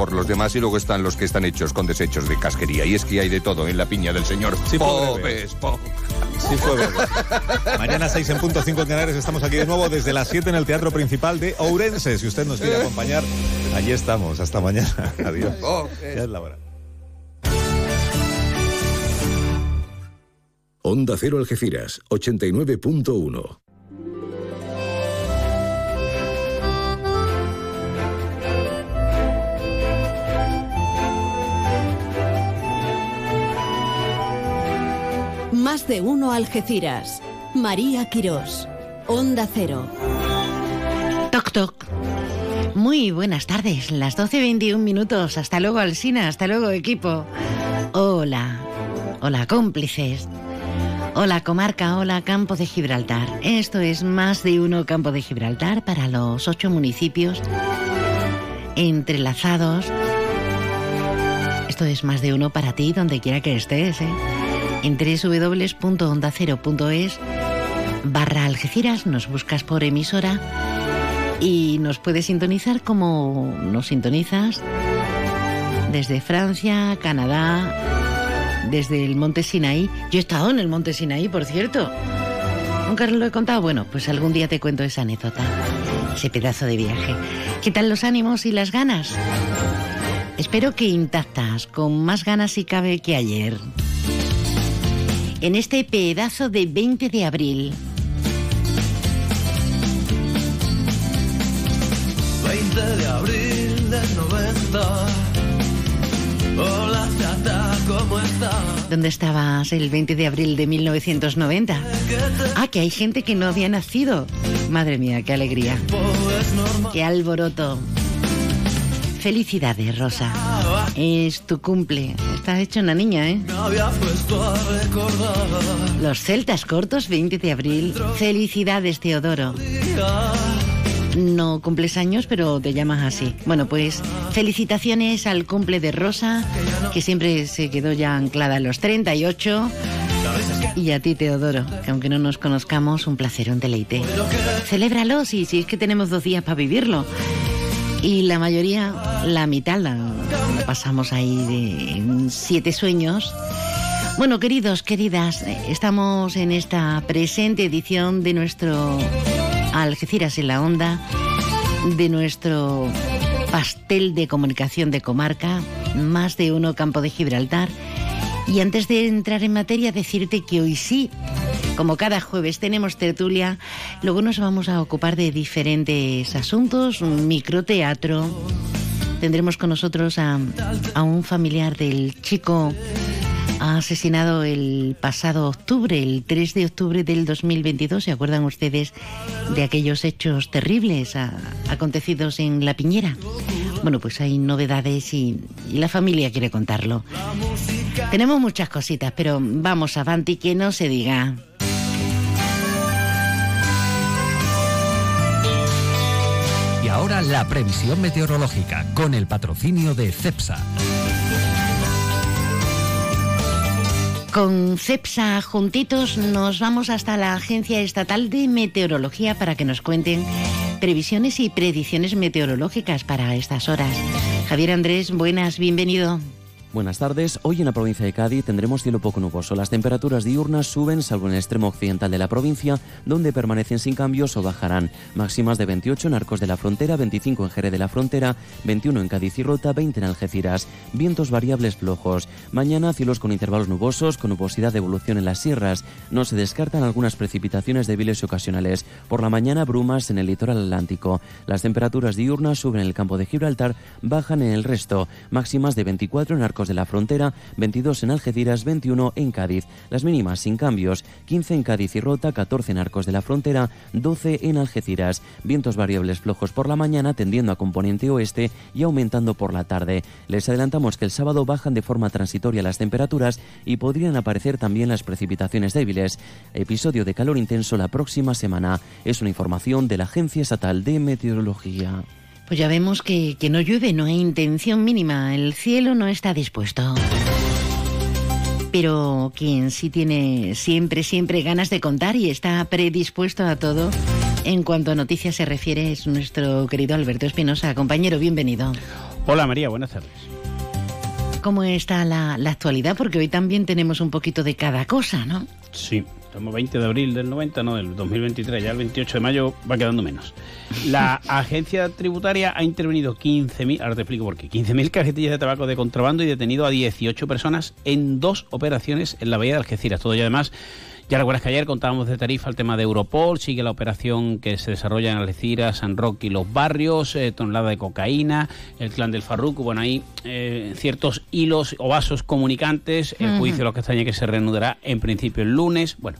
por los demás y luego están los que están hechos con desechos de casquería. Y es que hay de todo en la piña del señor Sí, Popes. Sí, fue breve. Mañana 6 en punto 5 en Canarias estamos aquí de nuevo desde las 7 en el Teatro Principal de Ourense. Si usted nos quiere acompañar, allí estamos. Hasta mañana. Adiós. Ya es la hora. Onda Cero Algeciras, 89.1. Más de uno Algeciras. María Quirós. Onda Cero. Toc toc. Muy buenas tardes, las 12.21 minutos. Hasta luego, Alsina. Hasta luego, equipo. Hola. Hola, cómplices. Hola, comarca. Hola, Campo de Gibraltar. Esto es más de uno Campo de Gibraltar para los ocho municipios entrelazados. Esto es más de uno para ti, donde quiera que estés, ¿eh? En www.ondacero.es barra Algeciras nos buscas por emisora y nos puedes sintonizar como nos sintonizas desde Francia, Canadá, desde el Monte Sinaí. Yo he estado en el Monte Sinaí, por cierto. ¿Nunca lo he contado? Bueno, pues algún día te cuento esa anécdota, ese pedazo de viaje. ¿Qué tal los ánimos y las ganas? Espero que intactas, con más ganas si cabe que ayer. En este pedazo de 20 de abril. 20 de abril del 90. Hola, chata, ¿cómo estás? ¿Dónde estabas el 20 de abril de 1990? Ah, que hay gente que no había nacido. Madre mía, qué alegría. Es normal. Qué alboroto. Felicidades, Rosa. Es tu cumple. Estás hecho una niña, ¿eh? Me había puesto a recordar. Los celtas cortos, 20 de abril. Felicidades, Teodoro. No cumples años, pero te llamas así. Bueno, pues felicitaciones al cumple de Rosa, que siempre se quedó ya anclada en los 38. Y a ti, Teodoro, que aunque no nos conozcamos, un placer, un deleite. Celébralo, sí, sí, es que tenemos dos días para vivirlo. Y la mayoría, la mitad, la, pasamos ahí de siete sueños. Bueno, queridos, queridas, estamos en esta presente edición de nuestro Algeciras en la Onda, de nuestro pastel de comunicación de comarca, más de uno Campo de Gibraltar. Y antes de entrar en materia, decirte que hoy sí, como cada jueves tenemos tertulia, luego nos vamos a ocupar de diferentes asuntos, un microteatro. Tendremos con nosotros a, un familiar del chico asesinado el pasado octubre, el 3 de octubre del 2022. ¿Se acuerdan ustedes de aquellos hechos terribles acontecidos en La Piñera? Bueno, pues hay novedades y, y la familia quiere contarlo. Tenemos muchas cositas, pero vamos, avanti, que no se diga. Y ahora la previsión meteorológica con el patrocinio de CEPSA. Con CEPSA juntitos nos vamos hasta la Agencia Estatal de Meteorología para que nos cuenten previsiones y predicciones meteorológicas para estas horas. Javier Andrés, buenas, bienvenido. Buenas tardes. Hoy en la provincia de Cádiz tendremos cielo poco nuboso. Las temperaturas diurnas suben, salvo en el extremo occidental de la provincia, donde permanecen sin cambios o bajarán. Máximas de 28 en Arcos de la Frontera, 25 en Jerez de la Frontera, 21 en Cádiz y Rota, 20 en Algeciras. Vientos variables flojos. Mañana cielos con intervalos nubosos, con nubosidad de evolución en las sierras. No se descartan algunas precipitaciones débiles y ocasionales. Por la mañana brumas en el litoral atlántico. Las temperaturas diurnas suben en el campo de Gibraltar, bajan en el resto. Máximas de 24 en Arcos de la Frontera, 22 en Algeciras, 21 en Cádiz. Las mínimas sin cambios, 15 en Cádiz y Rota, 14 en Arcos de la Frontera, 12 en Algeciras. Vientos variables flojos por la mañana, tendiendo a componente oeste y aumentando por la tarde. Les adelantamos que el sábado bajan de forma transitoria las temperaturas y podrían aparecer también las precipitaciones débiles. Episodio de calor intenso la próxima semana. Es una información de la Agencia Estatal de Meteorología. Pues ya vemos que, que no llueve, no hay intención mínima, el cielo no está dispuesto. Pero quien sí tiene siempre, siempre ganas de contar y está predispuesto a todo, en cuanto a noticias se refiere, es nuestro querido Alberto Espinosa. Compañero, bienvenido. Hola María, buenas tardes. ¿Cómo está la, la actualidad? Porque hoy también tenemos un poquito de cada cosa, ¿no? Sí, estamos 20 de abril del 90, no, del 2023, ya el 28 de mayo va quedando menos. La agencia tributaria ha intervenido 15.000, ahora te explico por qué, 15.000 cajetillas de tabaco de contrabando y detenido a 18 personas en dos operaciones en la bahía de Algeciras. Todo y además ya recuerdas que ayer contábamos de Tarifa el tema de Europol, sigue la operación que se desarrolla en Algeciras, San Roque y los barrios, eh, tonelada de cocaína, el clan del Farruco, bueno, hay eh, ciertos hilos o vasos comunicantes, el juicio lo que extraña que se reanudará en principio el lunes, bueno.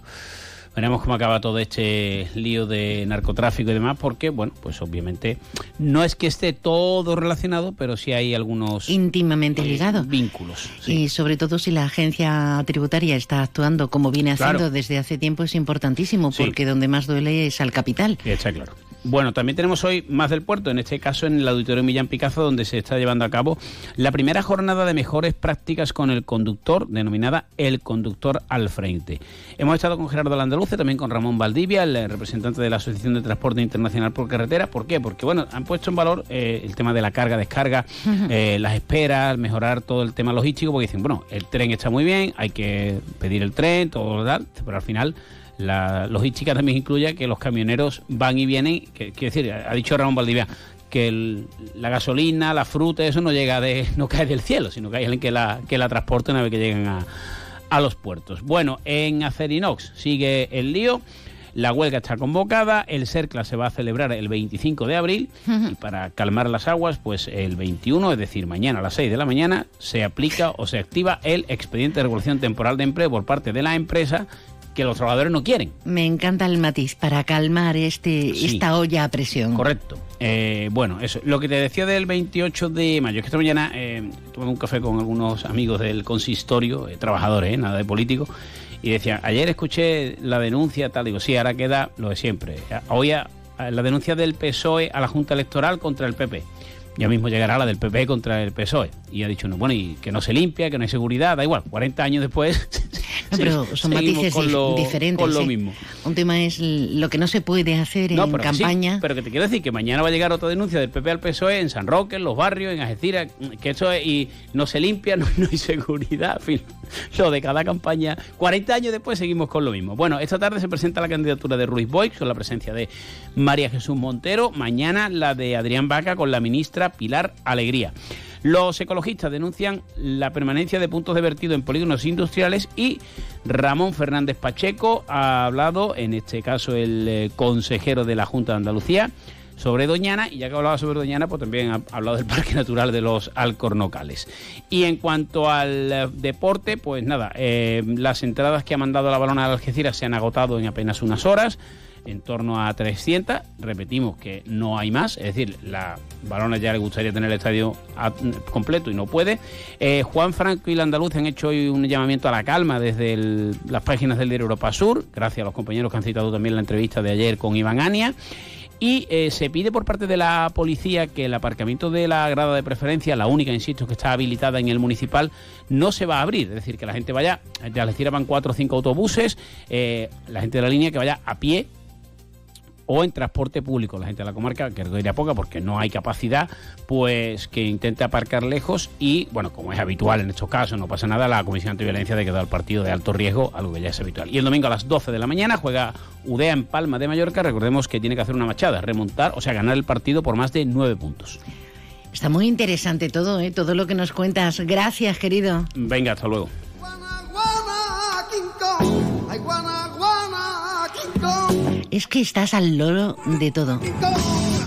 Veremos cómo acaba todo este lío de narcotráfico y demás, porque, bueno, pues obviamente no es que esté todo relacionado, pero sí hay algunos Íntimamente ligado. vínculos. sí. Y sobre todo si la agencia tributaria está actuando como viene haciendo Claro. desde hace tiempo es importantísimo Sí. porque donde más duele es al capital. Está claro. Bueno, también tenemos hoy más del puerto, en este caso en el Auditorio Millán Picazo, donde se está llevando a cabo la primera jornada de mejores prácticas con el conductor, denominada El Conductor al Frente. Hemos estado con Gerardo Landaluce, también con Ramón Valdivia, el representante de la Asociación de Transporte Internacional por Carretera. ¿Por qué? Porque, bueno, han puesto en valor eh, el tema de la carga-descarga, eh, las esperas, mejorar todo el tema logístico, porque dicen, bueno, el tren está muy bien, hay que pedir el tren, todo lo tal, pero al final la logística también incluye que los camioneros van y vienen, que, quiero decir, ha dicho Ramón Valdivia que el- la gasolina, la fruta, eso no llega de, no cae del cielo, sino que hay alguien que la, que la transporte una vez que llegan a, a los puertos. Bueno, en Acerinox sigue el lío. La huelga está convocada, el CERCLA se va a celebrar el 25 de abril y para calmar las aguas, pues el 21, es decir, mañana a las 6 de la mañana, se aplica o se activa el expediente de regulación temporal de empleo por parte de la empresa que los trabajadores no quieren. Me encanta el matiz para calmar este Sí. esta olla a presión. Correcto. Eh, bueno, eso. Lo que te decía del 28 de mayo, es que esta mañana eh, tuve un café con algunos amigos del consistorio, eh, trabajadores, eh, nada de político, y decían, ayer escuché la denuncia, tal, digo, sí, ahora queda lo de siempre. Hoy a- a la denuncia del PSOE a la Junta Electoral contra el PP. Ya mismo llegará la del PP contra el PSOE. Y ha dicho, no, bueno, y que no se limpia, que no hay seguridad, da igual, 40 años después. No, pero son matices con dif- lo- diferentes. Con lo ¿eh? mismo. Un tema es lo que no se puede hacer No, en pero que sí, campaña. pero que te quiero decir que mañana va a llegar otra denuncia del PP al PSOE en San Roque, en los barrios, en Algeciras, que eso es, y no se limpia, no, no hay seguridad, en fin, lo de cada campaña. 40 años después seguimos con lo mismo. Bueno, esta tarde se presenta la candidatura de Ruiz Boix con la presencia de María Jesús Montero, mañana la de Adrián Vaca con la ministra Pilar Alegría. Los ecologistas denuncian la permanencia de puntos de vertido en polígonos industriales y Ramón Fernández Pacheco ha hablado, en este caso el eh, consejero de la Junta de Andalucía, sobre Doñana, y ya que hablaba sobre Doñana, pues también ha hablado del Parque Natural de los Alcornocales. Y en cuanto al eh, deporte, pues nada, eh, las entradas que ha mandado la balona de Algeciras se han agotado en apenas unas horas en torno a 300. Repetimos que no hay más, es decir, la Balona ya le gustaría tener el estadio completo y no puede. Eh, Juan Franco y la Andaluz han hecho hoy un llamamiento a la calma desde las páginas del diario Europa Sur, gracias a los compañeros que han citado también la entrevista de ayer con Iván Ania. Y eh, se pide por parte de la policía que el aparcamiento de la grada de preferencia, la única, insisto, que está habilitada en el municipal, no se va a abrir. Es decir, que la gente vaya, de Algeciras van cuatro o cinco autobuses, eh, la gente de la línea que vaya a pie o en transporte público. La gente de la comarca, que iría poca porque no hay capacidad, pues que intente aparcar lejos y, bueno, como es habitual en estos casos, no pasa nada, la Comisión Antiviolencia de quedar al partido de alto riesgo, algo que ya es habitual. Y el domingo a las 12 de la mañana juega UDEA en Palma de Mallorca. Recordemos que tiene que hacer una machada, remontar, o sea, ganar el partido por más de nueve puntos. Está muy interesante todo, ¿eh? todo lo que nos cuentas. Gracias, querido. Venga, hasta luego. Es que estás al loro de todo.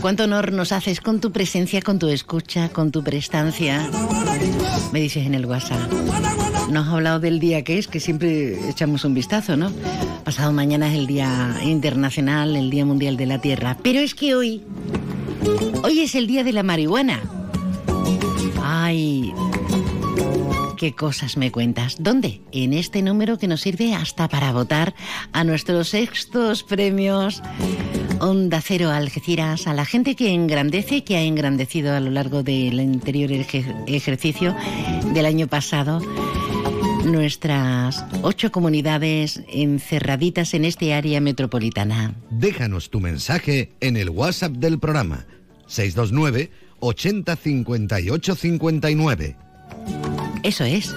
Cuánto honor nos haces con tu presencia, con tu escucha, con tu prestancia. Me dices en el WhatsApp. Nos has hablado del día que es, que siempre echamos un vistazo, ¿no? Pasado mañana es el Día Internacional, el Día Mundial de la Tierra. Pero es que hoy, hoy es el Día de la Marihuana. Ay, qué cosas me cuentas. ¿Dónde? En este número que nos sirve hasta para votar a nuestros sextos premios Onda Cero Algeciras, a la gente que engrandece, que ha engrandecido a lo largo del anterior eje- ejercicio del año pasado nuestras ocho comunidades encerraditas en este área metropolitana. Déjanos tu mensaje en el WhatsApp del programa 629 80 58 59. Eso es.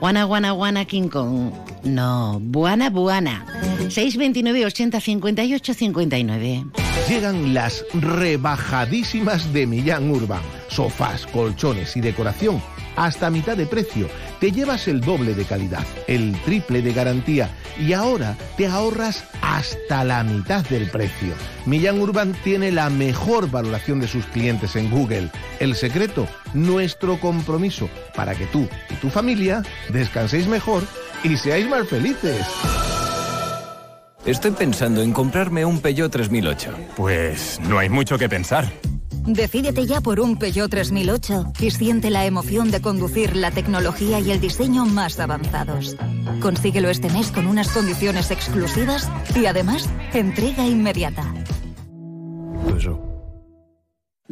Guana, guana, guana, King Kong. No, buana, buana. 629 80 58 59. Llegan las rebajadísimas de Millán Urban. Sofás, colchones y decoración hasta mitad de precio. Te llevas el doble de calidad, el triple de garantía y ahora te ahorras hasta la mitad del precio. Millán Urban tiene la mejor valoración de sus clientes en Google. El secreto, nuestro compromiso para que tú y tu familia descanséis mejor y seáis más felices. Estoy pensando en comprarme un Peugeot 3008. Pues no hay mucho que pensar. Decídete ya por un Peugeot 3008 y siente la emoción de conducir la tecnología y el diseño más avanzados. Consíguelo este mes con unas condiciones exclusivas y además entrega inmediata.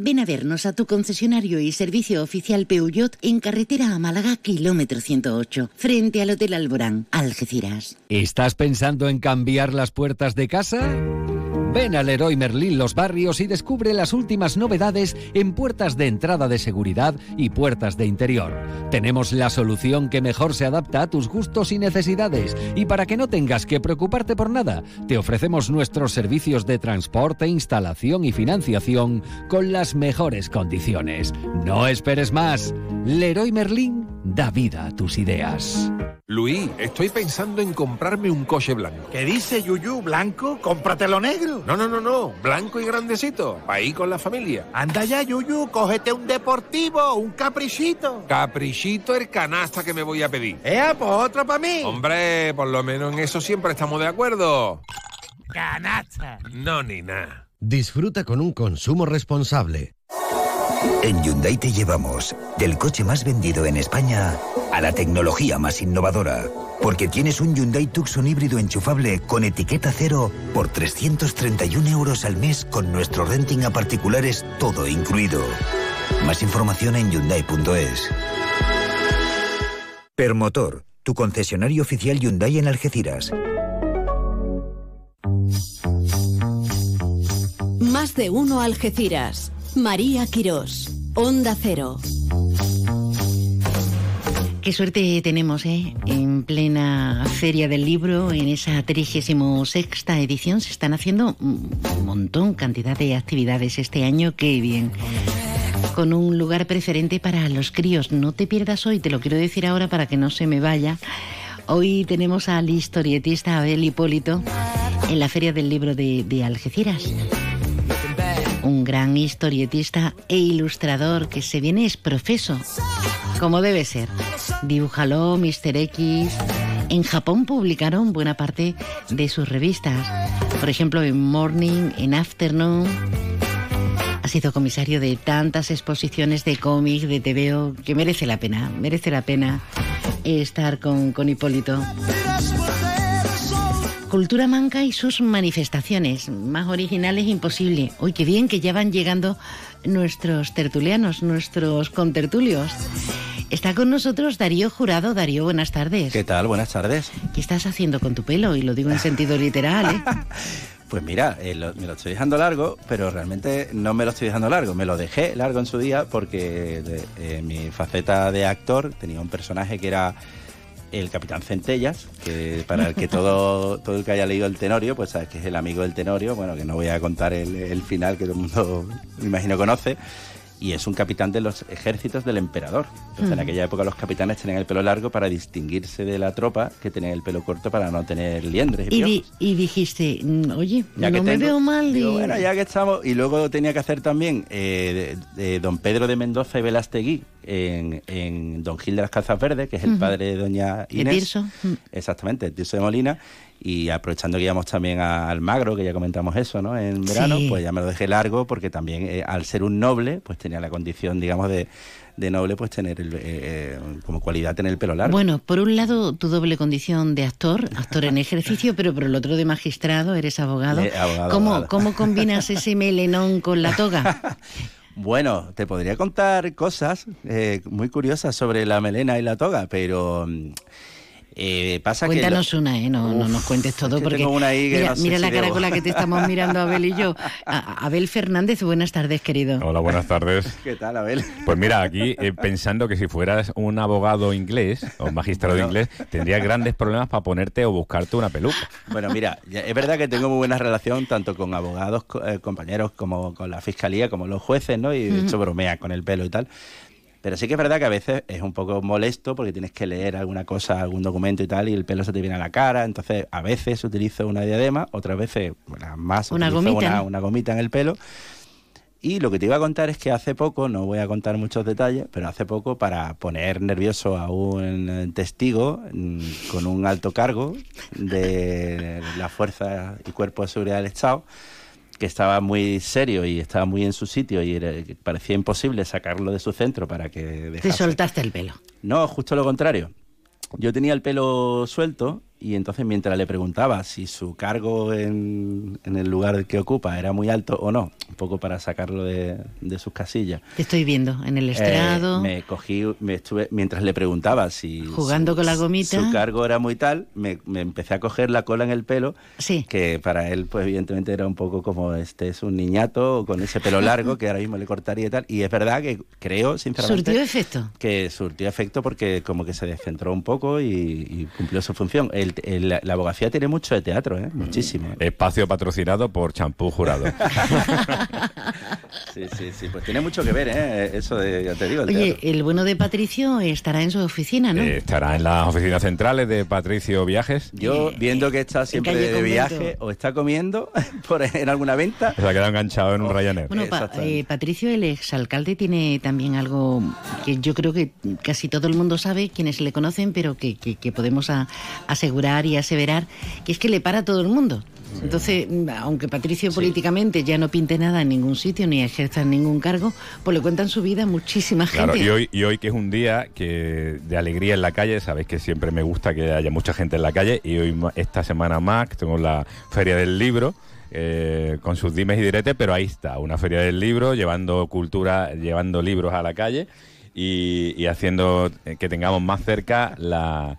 Ven a vernos a tu concesionario y servicio oficial Peugeot en carretera a Málaga, kilómetro 108, frente al Hotel Alborán, Algeciras. ¿Estás pensando en cambiar las puertas de casa? Ven al Leroy Merlin Los Barrios y descubre las últimas novedades en puertas de entrada de seguridad y puertas de interior. Tenemos la solución que mejor se adapta a tus gustos y necesidades. Y para que no tengas que preocuparte por nada, te ofrecemos nuestros servicios de transporte, instalación y financiación con las mejores condiciones. No esperes más. Leroy Merlin da vida a tus ideas. Luis, estoy pensando en comprarme un coche blanco. ¿Qué dice Yuyu? ¿Blanco? Cómpratelo negro. No, no, no, no. Blanco y grandecito. Ir con la familia. Anda ya, Yuyu. Cógete un deportivo, un caprichito. Caprichito el canasta que me voy a pedir. ¡Eh, pues otro para mí! Hombre, por lo menos en eso siempre estamos de acuerdo. ¡Canasta! No, ni nada. Disfruta con un consumo responsable. En Hyundai te llevamos del coche más vendido en España a la tecnología más innovadora. Porque tienes un Hyundai Tucson híbrido enchufable con etiqueta cero por 331 euros al mes con nuestro renting a particulares todo incluido. Más información en Hyundai.es. Permotor, tu concesionario oficial Hyundai en Algeciras. Más de uno Algeciras. María Quirós. Onda Cero. Qué suerte tenemos, ¿eh? En plena Feria del Libro, en esa 36 edición, se están haciendo un montón, cantidad de actividades este año. Qué bien. Con un lugar preferente para los críos. No te pierdas hoy, te lo quiero decir ahora para que no se me vaya. Hoy tenemos al historietista Abel Hipólito en la Feria del Libro de, de Algeciras un gran historietista e ilustrador que se viene es profeso, como debe ser. Dibújalo, Mr. X. En Japón publicaron buena parte de sus revistas, por ejemplo en Morning, en Afternoon. Ha sido comisario de tantas exposiciones de cómics, de TVO, que merece la pena, merece la pena estar con, con Hipólito. Cultura manca y sus manifestaciones. Más originales imposible. Hoy qué bien que ya van llegando nuestros tertulianos, nuestros contertulios. Está con nosotros Darío Jurado. Darío, buenas tardes. ¿Qué tal? Buenas tardes. ¿Qué estás haciendo con tu pelo? Y lo digo en sentido literal, ¿eh? Pues mira, eh, lo, me lo estoy dejando largo, pero realmente no me lo estoy dejando largo. Me lo dejé largo en su día porque de, eh, mi faceta de actor tenía un personaje que era el Capitán Centellas, que para el que todo, todo el que haya leído el Tenorio, pues sabes que es el amigo del Tenorio, bueno, que no voy a contar el, el final que todo el mundo, me imagino, conoce, y es un capitán de los ejércitos del emperador. Entonces, en aquella época los capitanes tenían el pelo largo para distinguirse de la tropa que tenía el pelo corto para no tener liendres y, Y, di- y dijiste, mm, oye, Ya no me tengo- veo mal. digo, y- bueno, ya que estamos. Y luego tenía que hacer también eh, de, de don Pedro de Mendoza y Velastegui en, en Don Gil de las Calzas Verdes, que es el padre de doña Inés. Tirso. Mm. Exactamente, Tirso de Molina. Y aprovechando que íbamos también a Almagro, que ya comentamos eso, ¿no? En verano, Sí. pues ya me lo dejé largo porque también eh, al ser un noble, pues tenía la condición, digamos, de, de noble, pues tener el, eh, eh, como cualidad tener el pelo largo. Bueno, por un lado tu doble condición de actor, actor en ejercicio, pero por el otro de magistrado, eres abogado. Eh, abogado, ¿Cómo, abogado. ¿Cómo combinas ese melenón con la toga? Bueno, te podría contar cosas eh, muy curiosas sobre la melena y la toga, pero mm, Eh, pasa que Cuéntanos una, ¿eh? No, no nos cuentes todo que porque tengo una ahí que mira, no sé mira si la cara debo. con la que te estamos mirando Abel y yo. A- Abel Fernández, buenas tardes, querido. Hola, buenas tardes. ¿Qué tal, Abel? Pues mira, aquí eh, pensando que si fueras un abogado inglés o magistrado Bueno. inglés, tendrías grandes problemas para ponerte o buscarte una peluca. Bueno, mira, es verdad que tengo muy buena relación tanto con abogados, eh, compañeros, como con la fiscalía, como los jueces, ¿no? Y de hecho bromea con el pelo y tal. Pero sí que es verdad que a veces es un poco molesto porque tienes que leer alguna cosa, algún documento y tal, y el pelo se te viene a la cara. Entonces, a veces utilizo una diadema, otras veces, bueno, más, Una utilizo gomita. Una, una gomita en el pelo. Y lo que te iba a contar es que hace poco, no voy a contar muchos detalles, pero hace poco para poner nervioso a un eh, testigo mm, con un alto cargo de la Fuerza y Cuerpo de Seguridad del Estado, que estaba muy serio y estaba muy en su sitio y era- parecía imposible sacarlo de su centro para que Te soltaste el pelo. No, justo lo contrario. Yo tenía el pelo suelto y entonces mientras le preguntaba si su cargo en, en el lugar que ocupa era muy alto o no, un poco para sacarlo de, de sus casillas. Te estoy viendo en el eh, estrado. me cogí, me estuve, mientras le preguntaba si Jugando su- con la gomita. su cargo era muy tal, me, me empecé a coger la cola en el pelo, Sí. que para él, pues evidentemente era un poco como este es un niñato con ese pelo largo que ahora mismo le cortaría y tal. Y es verdad que creo, sinceramente, ¿Surtió efecto? que surtió efecto porque como que se descentró un poco y, y cumplió su función. El- el- la abogacía tiene mucho de teatro, ¿eh? muchísimo. Espacio patrocinado por Champú Jurado. Sí, sí, sí, pues tiene mucho que ver, ¿eh? eso de, ya te digo, el Oye, teatro. el bueno de Patricio estará en su oficina, ¿no? Eh, estará en las oficinas centrales de Patricio Viajes. Yo, viendo que está siempre de, Convento. viaje o está comiendo por, en alguna venta, Se ha quedado enganchado en un Ryanair. Bueno, pa- eh, Patricio, el exalcalde, tiene también algo que yo creo que casi todo el mundo sabe, quienes le conocen, pero que, que- que podemos a- asegurar y aseverar, que es que le para a todo el mundo. Entonces, mm, aunque Patricio políticamente ya no pinte nada en ningún sitio ni ejerza ningún cargo, pues le cuentan su vida a muchísima Claro, gente. y hoy, y hoy que es un día que de alegría en la calle, sabéis que siempre me gusta que haya mucha gente en la calle y hoy esta semana más tengo la feria del libro eh, con sus dimes y diretes, pero ahí está, una feria del libro llevando cultura, llevando libros a la calle y, y haciendo eh, que tengamos más cerca la,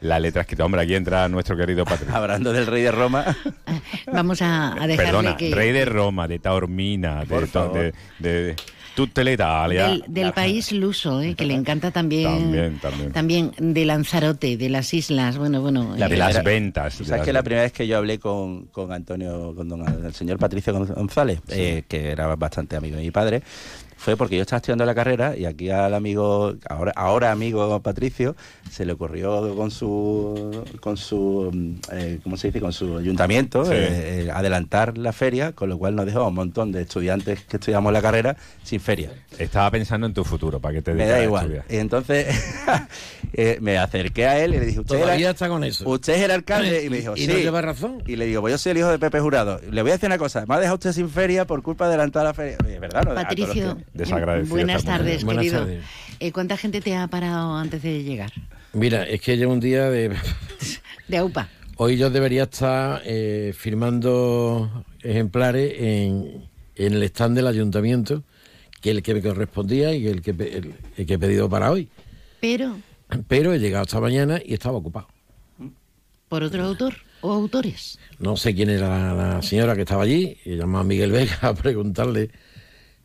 la letra escrita. Hombre, aquí entra nuestro querido Patricio. hablando del rey de Roma, Vamos a, a dejarle Perdona, que... rey de Roma, de Taormina, de, Por to- favor. de, de tutte le Italia. Del, del país luso, eh, que le encanta también, También, también. también de Lanzarote, de las islas, bueno, bueno. La eh, de las ventas. de ¿Sabes las que la primera vez que yo hablé con, con Antonio, con don- el señor Patricio Gon- González, eh, que era bastante amigo de mi padre, fue porque yo estaba estudiando la carrera y aquí al amigo, ahora, ahora amigo Patricio, se le ocurrió con su, con su, eh, ¿cómo se dice? Con su ayuntamiento Sí. eh, eh, adelantar la feria, con lo cual nos dejó a un montón de estudiantes que estudiamos la carrera sin feria. Estaba pensando en tu futuro, para que te Me da igual. estudiar. Y entonces eh, me acerqué a él y le dije, ¿usted Todavía era, está con eso. usted es el alcalde? Y me dijo, ¿Y sí. no lleva razón? Y le digo, pues yo soy el hijo de Pepe Jurado. Le voy a decir una cosa, me ha dejado usted sin feria por culpa de adelantar la feria. Oye, ¿verdad? No, Patricio, buenas tardes, Buenas querido. tardes. Eh, ¿Cuánta gente te ha parado antes de llegar? Mira, es que llevo un día de... De AUPA. Hoy yo debería estar eh, firmando ejemplares en, en el stand del ayuntamiento, que es el que me correspondía y el que, el que he pedido para hoy. Pero, Pero he llegado esta mañana y estaba ocupado. ¿por otro autor o autores? No sé quién era la, la señora que estaba allí, y llamó a Miguel Vega a preguntarle.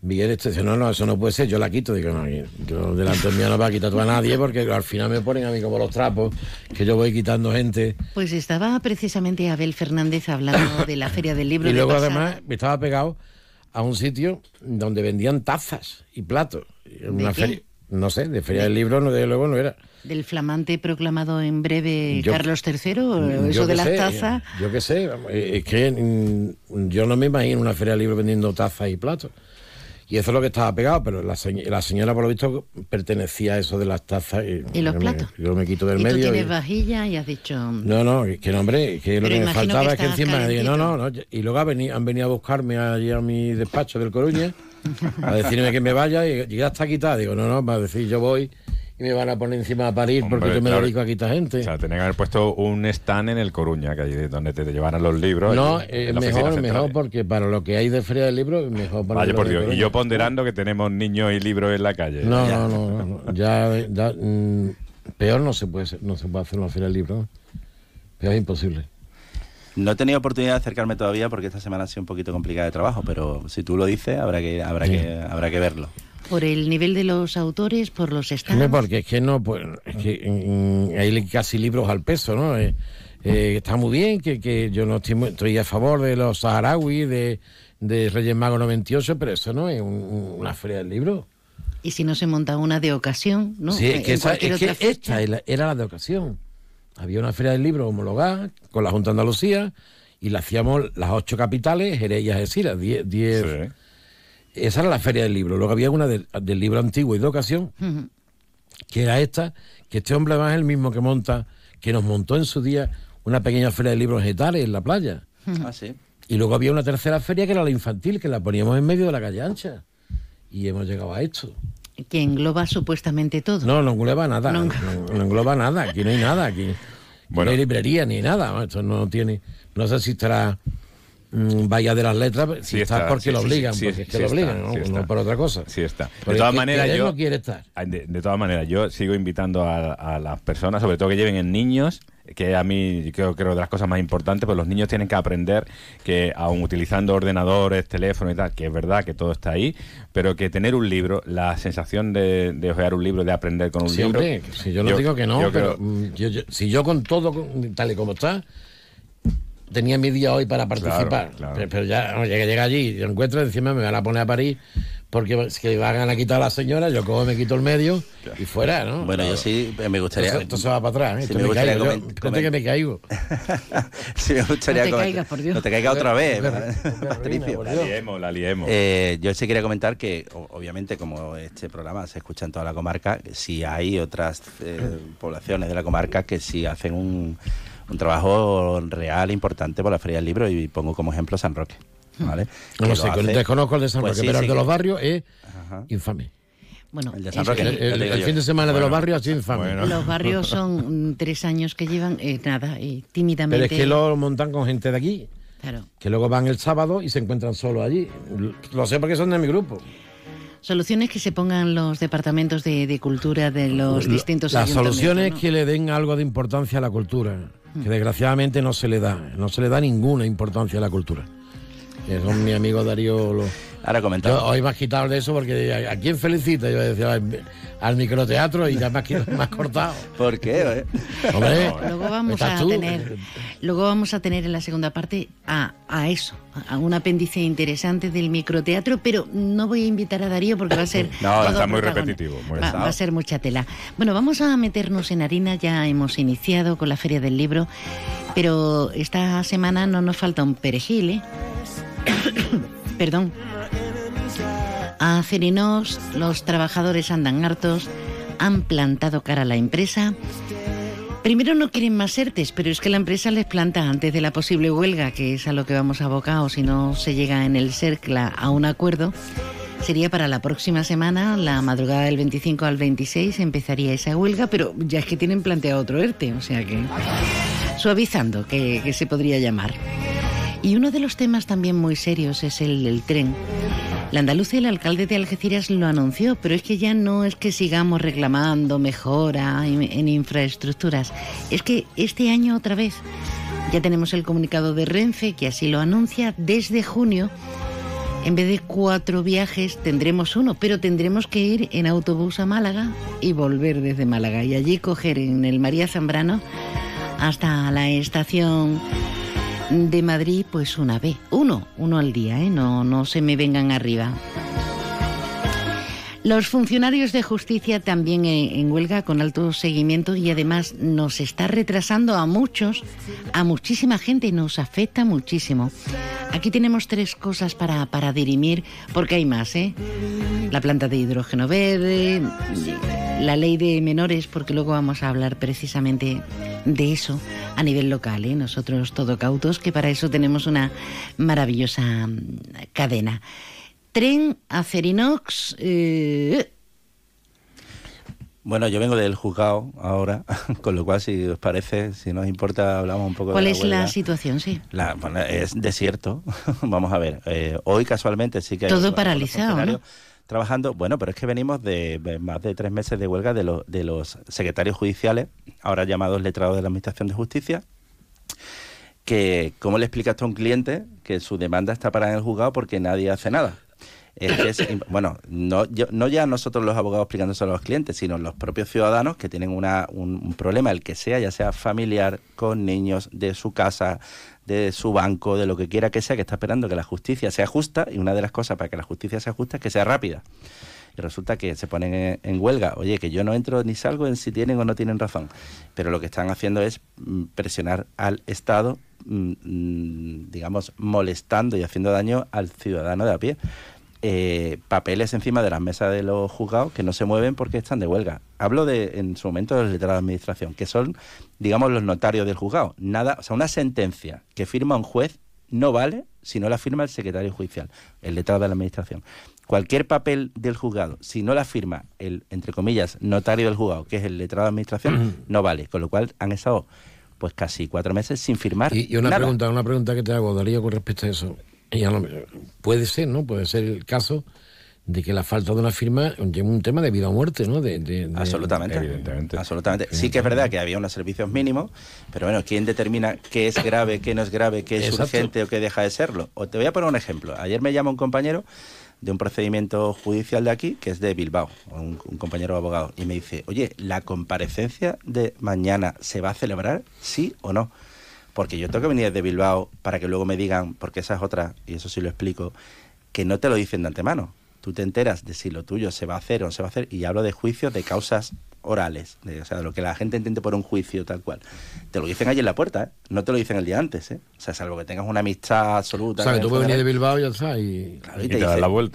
Miguel dice, no, no, eso no puede ser, yo la quito. Digo, no, yo delante mío no va a quitar tú a nadie porque al final me ponen a mí como los trapos, que yo voy quitando gente. Pues estaba precisamente Abel Fernández hablando de la Feria del Libro. Y luego además me estaba pegado a un sitio donde vendían tazas y platos. ¿De qué? no sé, de feria del libro, no, desde luego no era. Del flamante proclamado en breve Yo- Carlos III, o eso de las sé, tazas. Yo qué sé, es que mm, yo no me imagino una feria del libro vendiendo tazas y platos. Y eso es lo que estaba pegado, pero la, señ- la señora, por lo visto, pertenecía a eso de las tazas. Y, ¿Y los yo me- platos? yo me quito del y tú medio. tienes y- vajilla y has dicho... no, no, es que no, hombre, es que lo que me faltaba que es que encima digo, no, no, calentito. no. Y luego ha venido- han venido a buscarme allí a mi despacho del Coruña a decirme que me vaya y, ya está quitada. Digo, no, no, para decir yo voy y me van a poner encima a parir porque Hombre, yo me claro. dedico a quitar gente. O sea, tenían que haber puesto un stand en el Coruña, que allí es donde te llevaran los libros. No, y- eh, mejor, central. mejor, porque para lo que hay de Feria del Libro, mejor para Vaya por Dios. Y yo ponderando que tenemos niños y libros en la calle. No, Ya. no, no, no, no. Ya, ya, mm, peor no se puede, ser- no se puede hacer una feria del libro. ¿no? Peor es imposible. No he tenido oportunidad de acercarme todavía porque esta semana ha sido un poquito complicada de trabajo, pero si tú lo dices, habrá que, habrá que, habrá que verlo. Por el nivel de los autores, por los stands. porque es que no, pues, es que mm, hay casi libros al peso, ¿no? Eh, eh, está muy bien que, que yo no estoy, muy- estoy a favor de los saharauis, de, de Reyes Magos 98, pero eso no es un- un- una feria del libro. Y si no se monta una de ocasión, ¿no? sí, es que, esa- es que esta era- era la de ocasión. Había una feria del libro homologada con la Junta de Andalucía y la hacíamos las ocho capitales, Jerez y Algeciras, diez, diez. Esa era la feria del libro. Luego había una del, del libro antiguo y de ocasión, que era esta, que este hombre además es el mismo que monta, que nos montó en su día una pequeña feria de libros en Getares, en la playa. Ah, sí. Y luego había una tercera feria que era la infantil, que la poníamos en medio de la calle ancha. Y hemos llegado a esto. Que engloba supuestamente todo. No, no engloba nada. No No, engloba. no engloba nada. Aquí no hay nada. Aquí no hay librería ni nada. Esto no tiene. No sé si estará mm, Bahía de las Letras, si Sí está, está, porque sí, lo obligan, sí, porque es que lo está, obligan, ¿no? No por otra cosa. Sí está. Porque De todas maneras, yo... no quiere estar. De, de todas maneras, yo sigo invitando a, a las personas, sobre todo que lleven en niños, que a mí creo, creo de las cosas más importantes, pues los niños tienen que aprender que, aun utilizando ordenadores, teléfonos y tal, que es verdad que todo está ahí, pero que tener un libro, la sensación de, de ojear un libro, de aprender con un Sí, libro. si yo no digo que no, yo pero creo- mm, yo- yo- si yo con todo, tal y como está, tenía mi día hoy para participar, claro. Pero, pero ya, oye, que llega allí y yo encuentro, encima me van a poner a París, porque es que van a quitar a la señora, yo cojo, me quito el medio y fuera, ¿no? Bueno, yo sí eh, me gustaría. Esto, esto se va para atrás, ¿eh? Sí, Esto me me gustaría caigo, yo- comen- espérate que me caigo. Sí, me gustaría No te comentar- caigas, por Dios. No te caigas otra vez. Patricio. La liemos, la liemos. Eh, yo sí quería comentar que, obviamente, como este programa se escucha en toda la comarca, si hay otras eh, poblaciones de la comarca que sí hacen un, un trabajo real importante por la Feria del Libro y pongo como ejemplo San Roque. ¿vale? No lo sé, hace- que desconozco el de San Pues Roque, sí, pero sí el de que- los barrios es Ajá. infame. Bueno, El de San Roque, fin de semana de los Bueno. barrios ha sido infame. Los barrios son tres años que llevan, eh, nada, y tímidamente. Pero es que lo montan con gente de aquí, Claro. que luego van el sábado y se encuentran solo allí. Lo sé porque son de mi grupo. Soluciones que se pongan los departamentos de, de cultura de los Lo- distintos Las soluciones ¿no? que le den algo de importancia a la cultura, que desgraciadamente no se le da, no se le da ninguna importancia a la cultura. Son mi amigo Darío. Lo... Ahora comentamos. Yo hoy me has quitado de eso porque ¿a, a quién felicita? Yo decía al, al microteatro y ya me has, quitado- me has cortado. ¿Por qué? eh? Hombre, Luego vamos a tú. tener, luego vamos a tener en la segunda parte a, a eso, a un apéndice interesante del microteatro, pero no voy a invitar a Darío porque va a ser No, está muy repetitivo, muy va, va a ser mucha tela. Bueno, vamos a meternos en harina, ya hemos iniciado con la Feria del Libro, pero esta semana no nos falta un perejil, ¿eh? Perdón. A Cerinos, los trabajadores andan hartos, han plantado cara a la empresa. Primero no quieren más ERTES, pero es que la empresa les planta antes de la posible huelga, que es a lo que vamos abocados si no se llega en el CERCLA a un acuerdo. Sería para la próxima semana, la madrugada del 25 al 26, empezaría esa huelga, pero ya es que tienen planteado otro ERTE, o sea que suavizando, que se podría llamar. Y uno de los temas también muy serios es el del tren. La andaluza el alcalde de Algeciras lo anunció, pero es que ya no es que sigamos reclamando mejora en infraestructuras. Es que este año otra vez ya tenemos el comunicado de Renfe que así lo anuncia desde junio. En vez de cuatro viajes tendremos uno, pero tendremos que ir en autobús a Málaga y volver desde Málaga y allí coger en el María Zambrano hasta la estación de Madrid, pues una vez. Uno, uno al día, ¿eh? No, no se me vengan arriba. Los funcionarios de justicia también en, en huelga con alto seguimiento y además nos está retrasando a muchos, a muchísima gente, nos afecta muchísimo. Aquí tenemos tres cosas para, para dirimir, porque hay más, ¿eh? La planta de hidrógeno verde, la ley de menores, porque luego vamos a hablar precisamente de eso a nivel local, ¿eh? Nosotros todo cautos, que para eso tenemos una maravillosa mm, cadena. Tren, Acerinox, eh, Bueno, yo vengo del juzgado ahora, con lo cual, si os parece, si nos importa, hablamos un poco ¿cuál de la es la situación? Sí. La- bueno, es desierto. Vamos a ver. eh, hoy casualmente sí que hay Todo paralizado, ¿no? trabajando. Bueno, pero es que venimos de, más de tres meses de huelga de, los de los secretarios judiciales, ahora llamados letrados de la Administración de Justicia, que cómo le explicas a un cliente que su demanda está parada en el juzgado porque nadie hace nada. Es que es bueno, no, yo- no ya nosotros los abogados explicándoselo a los clientes, sino los propios ciudadanos que tienen una, un, problema, el que sea, ya sea familiar, con niños, de su casa, de su banco, de lo que quiera que sea, que está esperando que la justicia sea justa, y una de las cosas para que la justicia sea justa es que sea rápida. Y resulta que se ponen en, en huelga. Oye, que yo no entro ni salgo en si tienen o no tienen razón. Pero lo que están haciendo es mm, presionar al Estado, mm, mm, digamos, molestando y haciendo daño al ciudadano de a pie. Eh, papeles encima de las mesas de los juzgados que no se mueven porque están de huelga. Hablo de, en su momento, de los letrados de administración, que son, digamos, los notarios del juzgado. Nada, o sea, una sentencia que firma un juez no vale si no la firma el secretario judicial, el letrado de la administración. Cualquier papel del juzgado, si no la firma el, entre comillas, notario del juzgado, que es el letrado de administración, no vale. Con lo cual han estado pues casi cuatro meses sin firmar Y, y una nada. pregunta, una pregunta que te hago, Darío, con respecto a eso. Y a lo- puede ser, ¿no? Puede ser el caso de que la falta de una firma lleve un tema de vida o muerte, ¿no? De, de- de- Absolutamente. Absolutamente. Sí que es verdad que había unos servicios mínimos, pero bueno, ¿quién determina qué es grave, qué no es grave, qué es Exacto. urgente o qué deja de serlo? O te voy a poner un ejemplo. Ayer me llama un compañero de un procedimiento judicial de aquí, que es de Bilbao, un, un compañero abogado, y me dice, oye, ¿la comparecencia de mañana se va a celebrar? ¿Sí o no? Porque yo tengo que venir de Bilbao para que luego me digan, porque esa es otra, y eso sí lo explico, que no te lo dicen de antemano. Tú te enteras de si lo tuyo se va a hacer o no se va a hacer, y hablo de juicios de causas orales, de, o sea, de lo que la gente entiende por un juicio tal cual. Te lo dicen allí en la puerta, ¿eh? no te lo dicen el día antes, ¿eh? O sea, salvo que tengas una amistad absoluta. O sea, que tú puedes venir de. Bilbao y ya está. Y, Claro, y te dicen- Y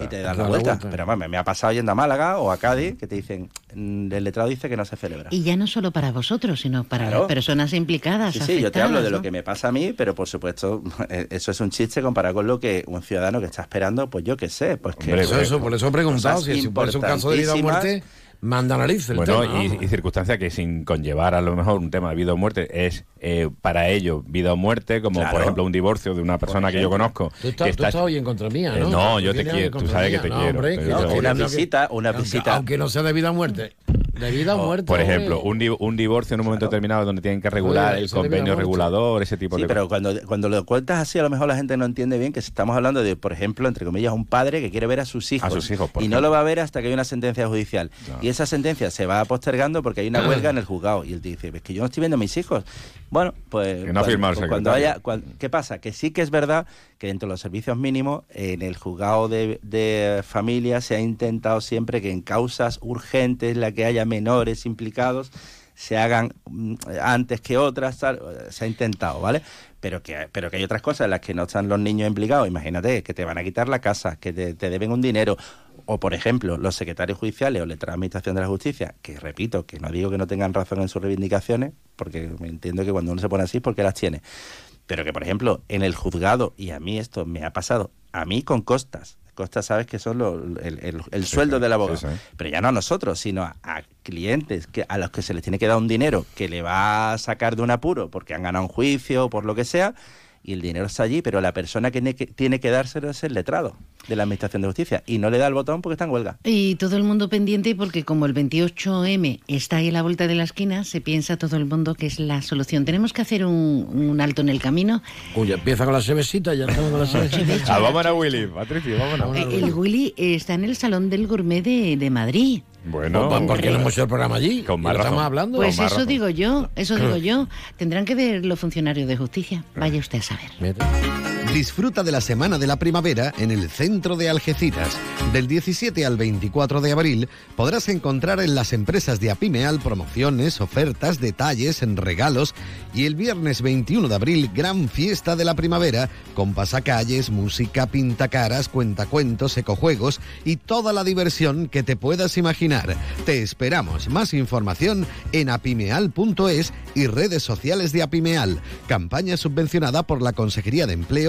te dan la vuelta. Pero vamos, me ha pasado yendo a Málaga o a Cádiz que te dicen, mm, el letrado dice que no se celebra. Y ya no solo para vosotros, sino para Claro. las personas implicadas. Sí, sí, yo te hablo de lo que me pasa a mí, pero por supuesto, eh, eso es un chiste comparado con lo que un ciudadano que está esperando, pues yo qué sé, pues que... Eso, eso, por eso he preguntado, si, ser un caso de vida o muerte, manda narices. el Bueno, tema, y, y circunstancia que sin conllevar a lo mejor un tema de vida o muerte es eh, para ellos vida o muerte, como Claro. por ejemplo un divorcio de una persona que yo conozco. Tú estás, que tú está- estás hoy en contra mía, Eh, ¿no? no, yo te quiero, tú sabes que te quiero. No, hombre, no, una no, visita, una aunque- visita. Aunque no sea de vida o muerte. De vida o muerte. Por ejemplo, un, di- un divorcio en un momento determinado donde tienen que regular Oye, el convenio regulador, ese tipo Sí, de pero cuando, cuando lo cuentas así, a lo mejor la gente no entiende bien que estamos hablando de, por ejemplo, entre comillas, un padre que quiere ver a sus hijos. A sus hijos, por y no lo va a ver hasta que hay una sentencia judicial. Y esa sentencia se va postergando porque hay una huelga en el juzgado. Y él te dice, es que yo no estoy viendo a mis hijos. Bueno, pues. Que no pues cuando haya. cuan- ¿Qué pasa? Que sí que es verdad que dentro de los servicios mínimos, en el juzgado de, de familia se ha intentado siempre que en causas urgentes, la que haya menores implicados, se hagan mm, antes que otras, tal, se ha intentado, ¿vale? Pero que, pero que hay otras cosas en las que no están los niños implicados. Imagínate que te van a quitar la casa, que te, te deben un dinero. O, por ejemplo, los secretarios judiciales o letra de administración de la justicia, que repito, que no digo que no tengan razón en sus reivindicaciones, porque me entiendo que cuando uno se pone así es porque las tiene. Pero que, por ejemplo, en el juzgado, y a mí esto me ha pasado, a mí con costas, costas sabes que son lo- el, el- el sueldo del abogado, sí, sí. pero ya no a nosotros, sino a, a clientes que a los que se les tiene que dar un dinero que le va a sacar de un apuro porque han ganado un juicio o por lo que sea, y el dinero está allí, pero la persona que, ne- que tiene que dárselo es el letrado de la Administración de Justicia, y no le da el botón porque está en huelga. Y todo el mundo pendiente porque como el 28M está ahí a la vuelta de la esquina, se piensa todo el mundo que es la solución. Tenemos que hacer un, un alto en el camino. Uy, empieza con la sevesita, ya estamos con la sevesita. Ah, vámonos, Willy, Patricio, vámonos. Eh, El Willy está en el Salón del Gourmet de, de Madrid. Bueno, Pues, ¿por qué no hemos hecho el programa allí? Con más estamos hablando. Pues Con más eso razón. digo yo, eso digo yo. Tendrán que ver los funcionarios de justicia. Vaya usted a saber. Disfruta de la Semana de la Primavera en el centro de Algeciras. Del 17 al 24 de abril podrás encontrar en las empresas de Apimeal promociones, ofertas, detalles, en regalos y el viernes 21 de abril gran fiesta de la primavera con pasacalles, música, pintacaras, cuentacuentos, ecojuegos y toda la diversión que te puedas imaginar. Te esperamos. Más información en apimeal.es y redes sociales de Apimeal. Campaña subvencionada por la Consejería de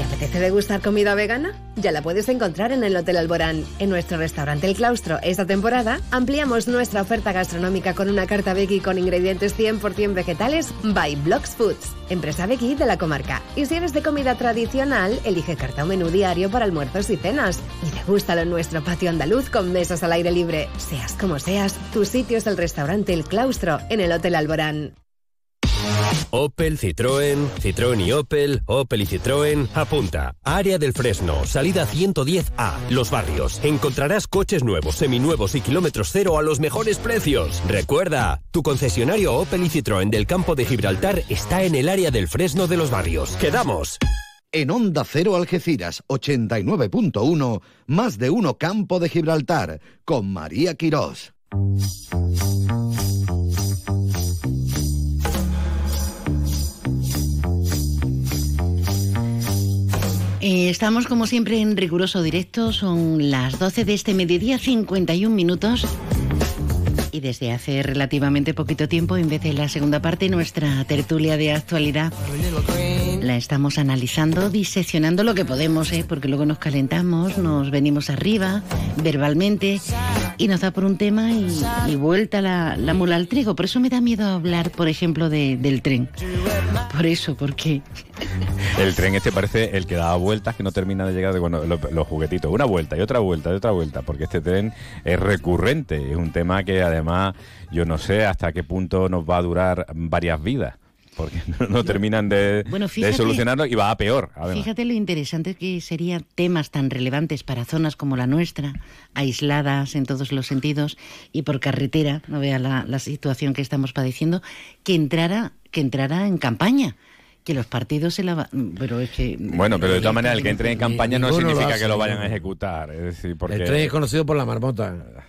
¿Te apetece degustar comida vegana? Ya la puedes encontrar en el Hotel Alborán. En nuestro restaurante El Claustro, esta temporada, ampliamos nuestra oferta gastronómica con una carta veggie con ingredientes 100% vegetales by Blocks Foods, empresa veggie de la comarca. Y si eres de comida tradicional, elige carta o menú diario para almuerzos y cenas. Y degústalo en nuestro patio andaluz con mesas al aire libre. Seas como seas, tu sitio es el restaurante El Claustro en el Hotel Alborán. Opel, Citroën, Citroën y Opel, Opel y Citroën. Apunta. Área del Fresno, salida 110A, Los Barrios. Encontrarás coches nuevos, seminuevos y kilómetros cero a los mejores precios. Recuerda, tu concesionario Opel y Citroën del campo de Gibraltar está en el área del Fresno de Los Barrios. ¡Quedamos! En Onda Cero Algeciras 89.1, más de uno Campo de Gibraltar, con María Quirós. Eh, estamos como siempre en riguroso directo, son las 12 de este mediodía, 51 minutos. Y desde hace relativamente poquito tiempo, en vez de la segunda parte, nuestra tertulia de actualidad la estamos analizando, diseccionando lo que podemos, ¿eh? porque luego nos calentamos, nos venimos arriba verbalmente y nos da por un tema y, vuelta la, la, mula al trigo. Por eso me da miedo hablar, por ejemplo, de, del tren. Por eso, porque... El tren este parece el que da vueltas, que no termina de llegar, de, bueno, los, los juguetitos. Una vuelta y otra vuelta y otra vuelta, porque este tren es recurrente. Es un tema que además yo no sé hasta qué punto nos va a durar varias vidas porque no, no terminan de, bueno, fíjate, de, solucionarlo y va a peor. Además. Fíjate lo interesante que serían temas tan relevantes para zonas como la nuestra, aisladas en todos los sentidos y por carretera, no vea la, la situación que estamos padeciendo, que entrara, que entrara en campaña que los partidos se la pero es que bueno pero de todas maneras el que entre en campaña no significa que lo vayan a ejecutar es decir porque el tren es conocido por la marmota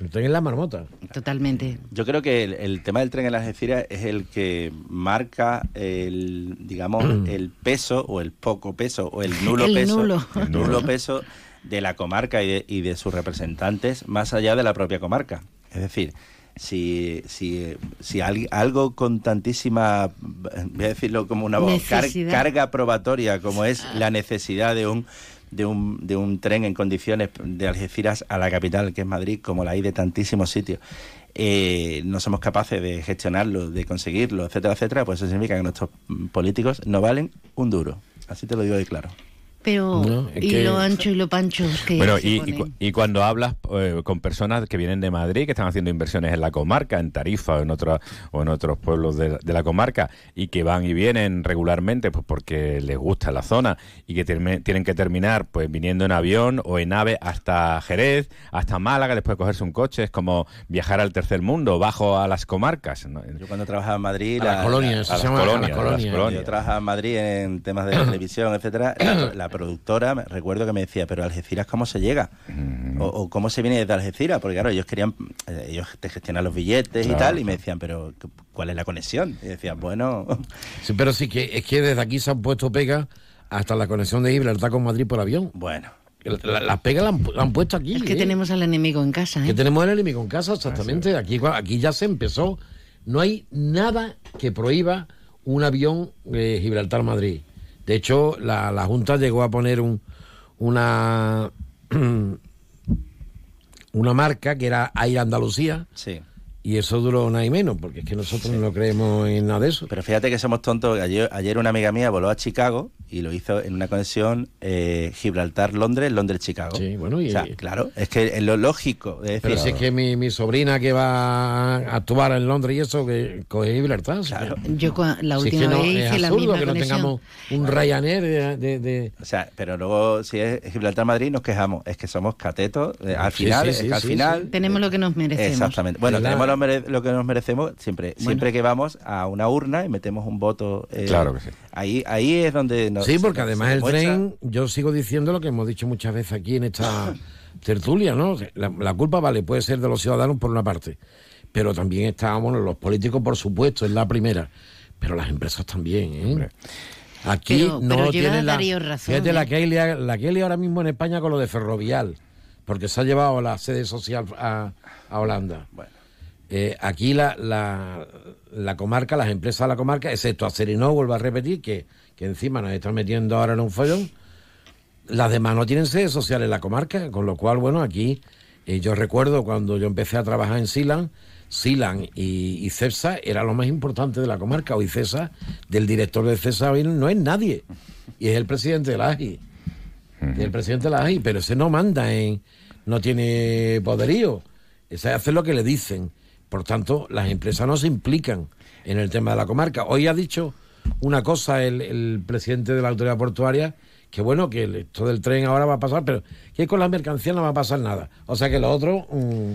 el tren es la marmota. Totalmente. Yo creo que el, el, tema del tren en Algeciras es el que marca el, digamos, el peso o el poco peso o el nulo el peso, nulo. el nulo peso de la comarca y de, y de, sus representantes más allá de la propia comarca. Es decir, si, si, si algo con tantísima, voy a decirlo como una car carga probatoria como es la necesidad de un de un, de un tren en condiciones de Algeciras a la capital, que es Madrid, como la hay de tantísimos sitios, eh, no somos capaces de gestionarlo, de conseguirlo, etcétera, etcétera, pues eso significa que nuestros políticos no valen un duro. Así te lo digo de claro. Pero, no, ¿y que... lo ancho y lo pancho? Que bueno, y, y, y, cuando hablas eh, con personas que vienen de Madrid, que están haciendo inversiones en la comarca, en Tarifa o en, otra, o en otros pueblos de, de, la comarca, y que van y vienen regularmente pues porque les gusta la zona y que tienen que terminar pues viniendo en avión o en ave hasta Jerez, hasta Málaga, después de cogerse un coche, es como viajar al tercer mundo, bajo a las comarcas. ¿no? Yo cuando trabajaba en Madrid... A la, las colonias, a, se llama colonias, las colonias. colonias. Yo trabajaba en Madrid en temas de televisión, etcétera la, la productora, recuerdo que me decía, pero Algeciras, ¿cómo se llega? Mm. O, o, cómo se viene desde Algeciras, porque claro, ellos querían, eh, ellos te gestionan los billetes Claro. y tal, y me decían, pero ¿cuál es la conexión? Y decían, bueno, Sí, pero sí que es que desde aquí se han puesto pega hasta la conexión de Gibraltar con Madrid por avión. bueno. Las la pegas la han, la han puesto aquí. Es que ¿eh? tenemos al enemigo en casa. ¿eh? Que tenemos el enemigo en casa, exactamente. Aquí, aquí ya se empezó. No hay nada que prohíba un avión eh, Gibraltar-Madrid. De hecho, la, la Junta llegó a poner un, una una marca que era Air Andalucía. Sí. Y eso duró nada y menos, porque es que nosotros sí. no creemos en nada de eso. Pero fíjate que somos tontos. Ayer, ayer una amiga mía voló a Chicago y lo hizo en una conexión eh, Gibraltar-Londres, Londres-Chicago. Sí, bueno, y, o sea, claro, es que es lo lógico. Es decir, pero si es que mi, mi, sobrina que va a actuar en Londres y eso, que coge Gibraltar. Claro. Yo la última si es que no, vez hice es la absurdo misma que no conexión. tengamos un Ryanair de, de, de, O sea, pero luego si es Gibraltar-Madrid nos quejamos. Es que somos catetos. Eh, al Sí, final, sí, es sí, que al sí, final... Tenemos lo que nos merecemos. Exactamente. Bueno, tenemos lo, mere- lo que nos merecemos siempre siempre que vamos a una urna y metemos un voto. eh, Claro que sí. Ahí, ahí es donde nos. Sí, porque además el tren, yo sigo diciendo lo que hemos dicho muchas veces aquí en esta tertulia, ¿no? La, la culpa, vale, puede ser de los ciudadanos por una parte, pero también están, bueno, los políticos, por supuesto, es la primera, pero las empresas también, ¿eh? Aquí Pero- no pero tienen la... Darío razón, Fíjate, la ¿eh? que, hay, la que hay ahora mismo en España con lo de Ferrovial, porque se ha llevado la sede social a, a Holanda. Eh, aquí la, la, la comarca, las empresas de la comarca, excepto Acerinó, vuelvo a repetir, que, que encima nos están metiendo ahora en un follón, las demás no tienen sede social en la comarca, con lo cual, bueno, aquí eh, yo recuerdo cuando yo empecé a trabajar en Silan, Silan y, y CEPSA era lo más importante de la comarca. Hoy CESA, del director de CESA, no es nadie. Y es el presidente de la AGI. Y el presidente de la AGI, pero ese no manda en. no tiene poderío. Ese hace lo que le dicen. Por tanto, las empresas no se implican en el tema de la comarca. Hoy ha dicho una cosa el, el presidente de la autoridad portuaria, que bueno, que el- esto del tren ahora va a pasar, pero que con las mercancías no va a pasar nada. O sea que lo otro. mm,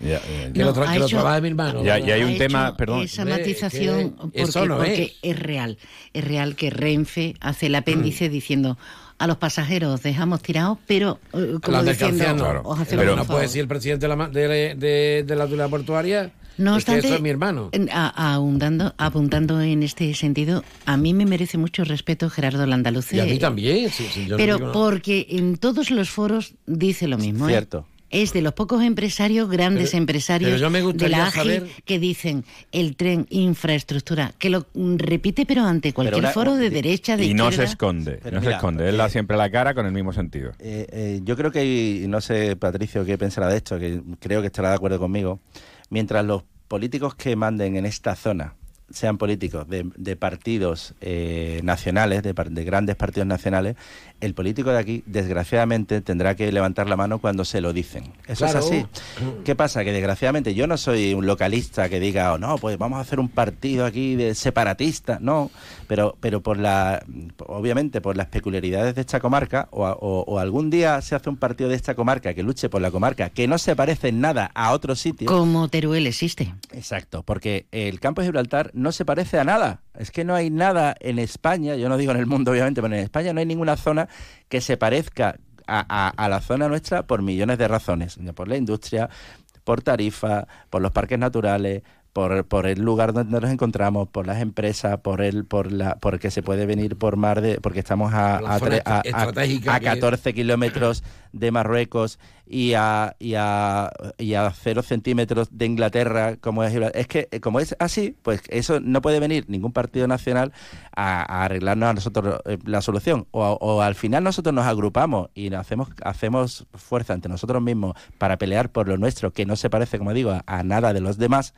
Ya, eh, que lo, tra- lo mi hermano. Ya- ya hay un Ha tema, perdón. Esa matización, que porque, eso no porque es. es. real. Es real que Renfe hace el apéndice diciendo a los pasajeros os dejamos tirados, pero eh, como las diciendo, no. os hacemos pero no puede decir el presidente de la, ma- de, de- de la autoridad portuaria No es que obstante, eso es mi hermano. a- ahondando- apuntando en este sentido, a mí me merece mucho respeto Gerardo Landaluce. Y a mí también. sí, sí, yo no pero digo porque en todos los foros dice lo mismo. ¿eh? Es de los pocos empresarios, grandes Pero- empresarios pero yo me de la AGI saber- que dicen el tren, infraestructura, que lo repite pero ante cualquier foro de derecha, de y no se izquierda. esconde, Pero no se esconde. Él da siempre la cara con el mismo sentido. Eh, eh, yo creo que, hay- no sé, Patricio, qué pensará de esto, que creo que estará de acuerdo conmigo. Mientras los políticos que manden en esta zona sean políticos de, de partidos eh, nacionales, de, grandes partidos nacionales, el político de aquí, desgraciadamente, tendrá que levantar la mano cuando se lo dicen. Eso Claro. es así. ¿Qué pasa? Que desgraciadamente yo no soy un localista que diga, oh, no, pues vamos a hacer un partido aquí de separatista. No, pero, pero por la, obviamente por las peculiaridades de esta comarca, o, a- o- o algún día se hace un partido de esta comarca que luche por la comarca, que no se parece en nada a otro sitio. Como Teruel existe. Exacto, porque el campo de Gibraltar no se parece a nada. Es que no hay nada en España, yo no digo en el mundo obviamente, pero en España no hay ninguna zona que se parezca a, a- a la zona nuestra por millones de razones. Por la industria, por tarifa, por los parques naturales, por, por el lugar donde nos encontramos, por las empresas, por el, por la, porque se puede venir por mar de, porque estamos a, a, tre- a- a- estratégica a que- 14 kilómetros de Marruecos y a, y a, y a 0 centímetros de Inglaterra, como es. Es que, eh, como es así, pues eso no puede venir ningún partido nacional a, a arreglarnos a nosotros eh, la solución. O, o al final nosotros nos agrupamos y nos hacemos, hacemos fuerza ante nosotros mismos para pelear por lo nuestro, que no se parece, como digo, a, a nada de los demás,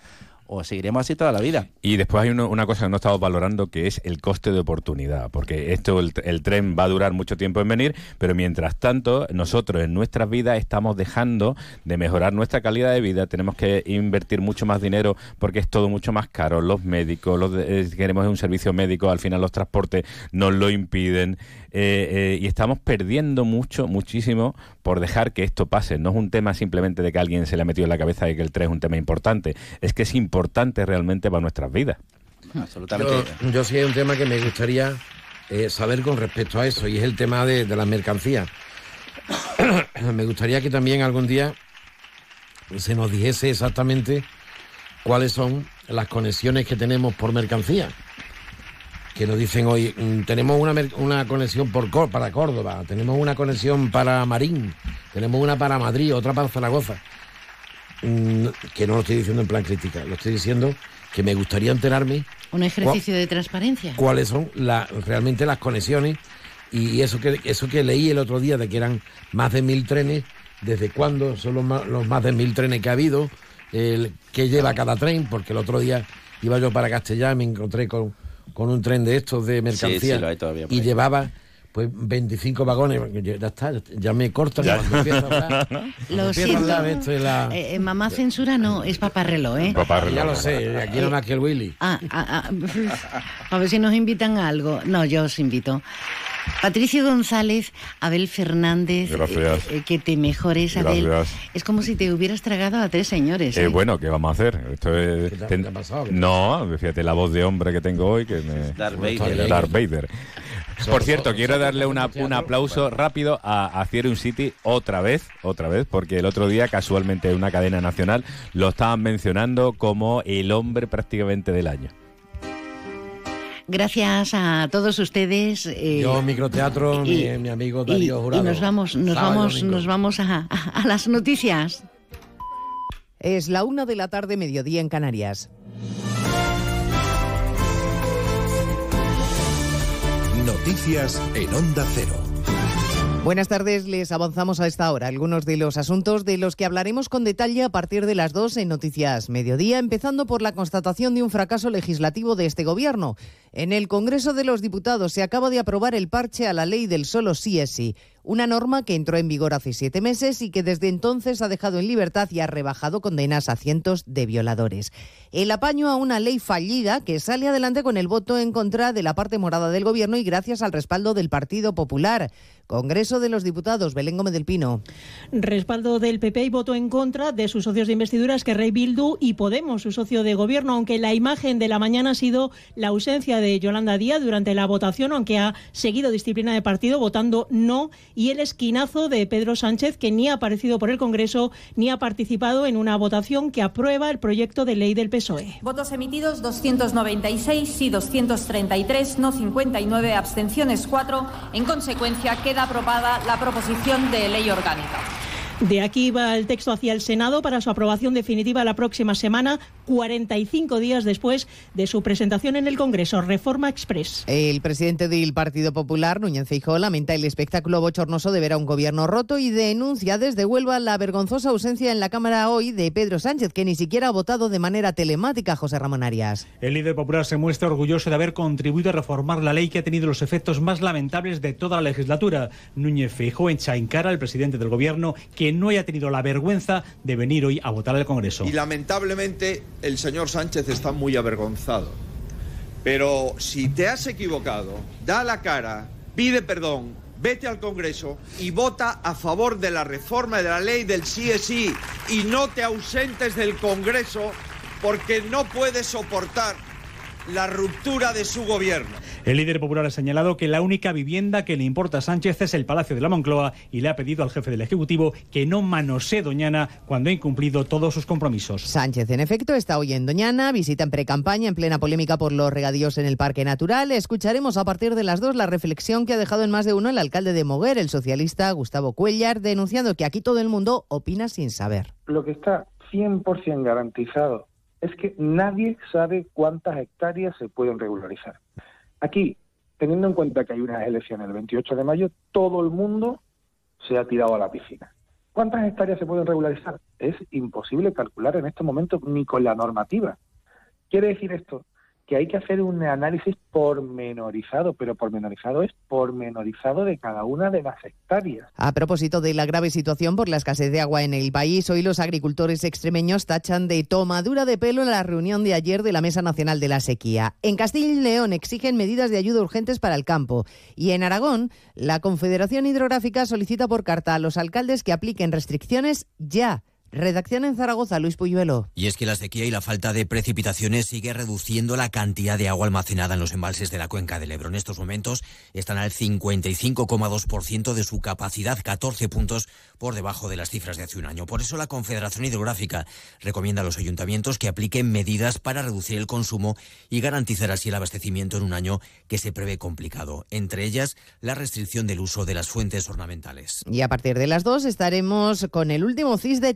o seguiremos así toda la vida. Y después hay una cosa que no estamos valorando que es el coste de oportunidad, porque esto el, el tren va a durar mucho tiempo en venir, pero mientras tanto nosotros en nuestras vidas estamos dejando de mejorar nuestra calidad de vida, tenemos que invertir mucho más dinero porque es todo mucho más caro, los médicos, los eh, queremos un servicio médico, al final los transportes nos lo impiden eh, eh, y estamos perdiendo mucho, muchísimo por dejar que esto pase. No es un tema simplemente de que alguien se le ha metido en la cabeza de que el tren es un tema importante, es que es importante realmente para nuestras vidas. Absolutamente. Yo, yo sí hay un tema que me gustaría eh, saber con respecto a eso, y es el tema de, de las mercancías. me gustaría que también algún día se nos dijese exactamente cuáles son las conexiones que tenemos por mercancía. Que nos dicen hoy, mm, tenemos una, una conexión por, para Córdoba, tenemos una conexión para Marín, tenemos una para Madrid, otra para Zaragoza. Mm, Que no lo estoy diciendo en plan crítica, lo estoy diciendo que me gustaría enterarme Un ejercicio de transparencia. cuáles son la- realmente las conexiones y eso que eso que leí el otro día de que eran más de mil trenes, desde cuándo son los más, los más de mil trenes que ha habido, el, qué lleva cada tren, porque el otro día iba yo para Castellán, me encontré con, con un tren de estos de mercancía sí, lo hay todavía por y ahí. llevaba pues 25 vagones, ya está, ya me cortan Ya. cuando empiezo a hablar. Lo siento. la- Eh, eh, mamá censura no, es paparrelo, ¿eh? ya lo sé, aquí no más que el Willy. Ah, ah, ah, a ver si nos invitan a algo. No, yo os invito. Patricio González, Abel Fernández, Gracias. eh, eh, que te mejores, Abel. Gracias. Es como si te hubieras tragado a tres señores. Eh, ¿eh? bueno, ¿qué vamos a hacer? Esto es- te ha- ten- qué te ha pasado? No, fíjate la voz de hombre que tengo hoy, que me... Darth Vader. Darth Vader. So- Por cierto, quiero darle una- un aplauso rápido a, a Theory City otra vez, otra vez, porque el otro día, casualmente, en una cadena nacional lo estaban mencionando como el hombre prácticamente del año. Gracias a todos ustedes. eh, Yo, microteatro, mi, y- mi amigo y, Darío y Jurado. nos vamos, nos Sábado y vamos, domingo. nos vamos a, a- a las noticias. Es la una de la tarde, mediodía en Canarias. Noticias en Onda Cero. Buenas tardes, les avanzamos a esta hora algunos de los asuntos de los que hablaremos con detalle a partir de las 2 en Noticias Mediodía, empezando por la constatación de un fracaso legislativo de este gobierno. En el Congreso de los Diputados se acaba de aprobar el parche a la ley del solo sí es sí, una norma que entró en vigor hace siete meses y que desde entonces ha dejado en libertad y ha rebajado condenas a cientos de violadores. El apaño a una ley fallida que sale adelante con el voto en contra de la parte morada del gobierno y gracias al respaldo del Partido Popular. Congreso de los Diputados, Belén Gómez del Pino. Respaldo del PP y voto en contra de sus socios de investidura, Esquerra Bildu y Podemos, su socio de gobierno, aunque la imagen de la mañana ha sido la ausencia de Yolanda Díaz durante la votación, aunque ha seguido disciplina de partido votando no, y el esquinazo de Pedro Sánchez, que ni ha aparecido por el Congreso ni ha participado en una votación que aprueba el proyecto de ley del PSOE. Votos emitidos 296, sí 233, no 59, abstenciones 4. En consecuencia, queda aprobada la proposición de ley orgánica. De aquí va el texto hacia el Senado para su aprobación definitiva la próxima semana, 45 días después de su presentación en el Congreso. Reforma Express. El presidente del Partido Popular, Núñez Feijóo, lamenta el espectáculo bochornoso de ver a un gobierno roto y denuncia desde Huelva la vergonzosa ausencia en la Cámara hoy de Pedro Sánchez, que ni siquiera ha votado de manera telemática, José Ramón Arias. El líder popular se muestra orgulloso de haber contribuido a reformar la ley que ha tenido los efectos más lamentables de toda la legislatura. Núñez Feijóo echa en cara al presidente del gobierno que no haya tenido la vergüenza de venir hoy a votar al Congreso. Y lamentablemente el señor Sánchez está muy avergonzado. Pero si te has equivocado, da la cara, pide perdón, vete al Congreso y vota a favor de la reforma de la ley del sí y no te ausentes del Congreso porque no puedes soportar la ruptura de su gobierno. El líder popular ha señalado que la única vivienda que le importa a Sánchez es el Palacio de la Moncloa y le ha pedido al jefe del Ejecutivo que no manosee Doñana cuando ha incumplido todos sus compromisos. Sánchez, en efecto, está hoy en Doñana, visita en pre-campaña en plena polémica por los regadíos en el Parque Natural. Escucharemos a partir de las dos la reflexión que ha dejado en más de uno el alcalde de Moguer, el socialista Gustavo Cuellar, denunciando que aquí todo el mundo opina sin saber. Lo que está 100% garantizado es que nadie sabe cuántas hectáreas se pueden regularizar. Aquí, teniendo en cuenta que hay unas elecciones el 28 de mayo, todo el mundo se ha tirado a la piscina. ¿Cuántas hectáreas se pueden regularizar? Es imposible calcular en este momento ni con la normativa. Quiere decir esto que hay que hacer un análisis pormenorizado, pero pormenorizado es pormenorizado de cada una de las hectáreas. A propósito de la grave situación por la escasez de agua en el país, hoy los agricultores extremeños tachan de tomadura de pelo la reunión de ayer de la Mesa Nacional de la Sequía. En Castilla y León exigen medidas de ayuda urgentes para el campo. Y en Aragón, la Confederación Hidrográfica solicita por carta a los alcaldes que apliquen restricciones ya. Redacción en Zaragoza, Luis Puyuelo. Y es que la sequía y la falta de precipitaciones sigue reduciendo la cantidad de agua almacenada en los embalses de la cuenca del Ebro. En estos momentos están al 55,2% de su capacidad, 14 puntos por debajo de las cifras de hace un año. Por eso la Confederación Hidrográfica recomienda a los ayuntamientos que apliquen medidas para reducir el consumo y garantizar así el abastecimiento en un año que se prevé complicado. Entre ellas, la restricción del uso de las fuentes ornamentales. Y a partir de las dos estaremos con el último CIS de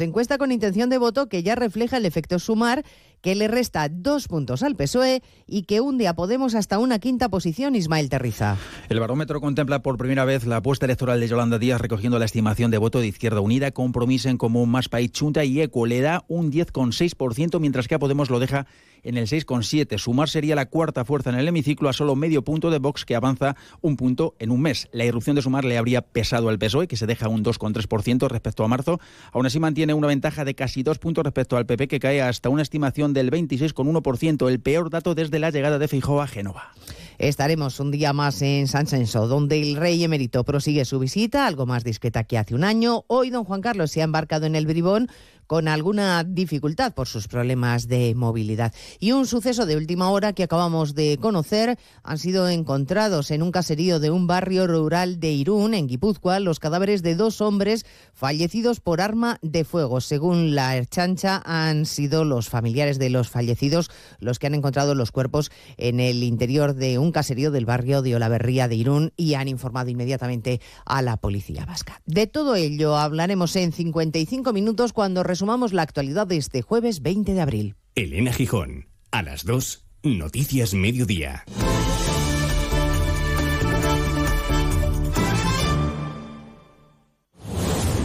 Encuesta con intención de voto que ya refleja el efecto sumar que le resta dos puntos al PSOE y que hunde a Podemos hasta una quinta posición, Ismael Terriza. El barómetro contempla por primera vez la apuesta electoral de Yolanda Díaz recogiendo la estimación de voto de Izquierda Unida, Compromiso en Común, Más País, Chunta y Eco. Le da un 10,6%, mientras que a Podemos lo deja en el 6,7%. Sumar sería la cuarta fuerza en el hemiciclo a solo medio punto de Vox, que avanza un punto en un mes. La irrupción de Sumar le habría pesado al PSOE, que se deja un 2,3% respecto a marzo. Aún así mantiene una ventaja de casi dos puntos respecto al PP, que cae hasta una estimación del 26,1%, el peor dato desde la llegada de Feijóo a Génova. Estaremos un día más en San Censo, donde el rey emérito prosigue su visita, algo más discreta que hace un año. Hoy don Juan Carlos se ha embarcado en el Bribón con alguna dificultad por sus problemas de movilidad. Y un suceso de última hora que acabamos de conocer han sido encontrados en un caserío de un barrio rural de Irún, en Guipúzcoa, los cadáveres de dos hombres fallecidos por arma de fuego. Según la Erchancha, han sido los familiares de los fallecidos los que han encontrado los cuerpos en el interior de un caserío del barrio de Olaverría de Irún y han informado inmediatamente a la policía vasca. De todo ello hablaremos en 55 minutos cuando resumamos la actualidad de este jueves 20 de abril. Elena Gijón, a las 2, Noticias Mediodía.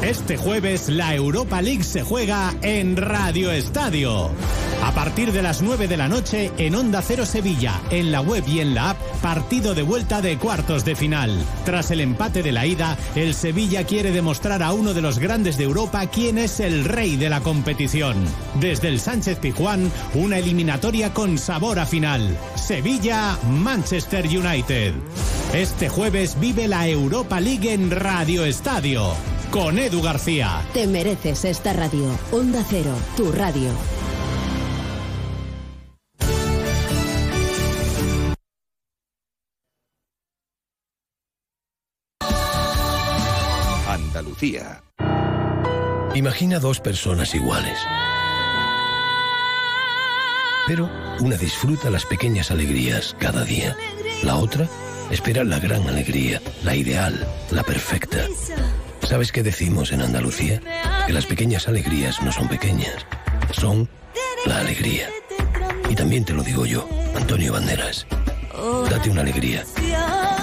Este jueves la Europa League se juega en Radio Estadio. A partir de las 9 de la noche en Onda Cero Sevilla, en la web y en la app, partido de vuelta de cuartos de final. Tras el empate de la ida, el Sevilla quiere demostrar a uno de los grandes de Europa quién es el rey de la competición. Desde el Sánchez Pijuán, una eliminatoria con sabor a final. Sevilla-Manchester United. Este jueves vive la Europa League en Radio Estadio con Edu García. Te mereces esta radio. Onda Cero, tu radio. Andalucía. Imagina dos personas iguales. Pero una disfruta las pequeñas alegrías cada día. La otra espera la gran alegría, la ideal, la perfecta. ¿Sabes qué decimos en Andalucía? Que las pequeñas alegrías no son pequeñas, son la alegría. Y también te lo digo yo, Antonio Banderas. Date una alegría.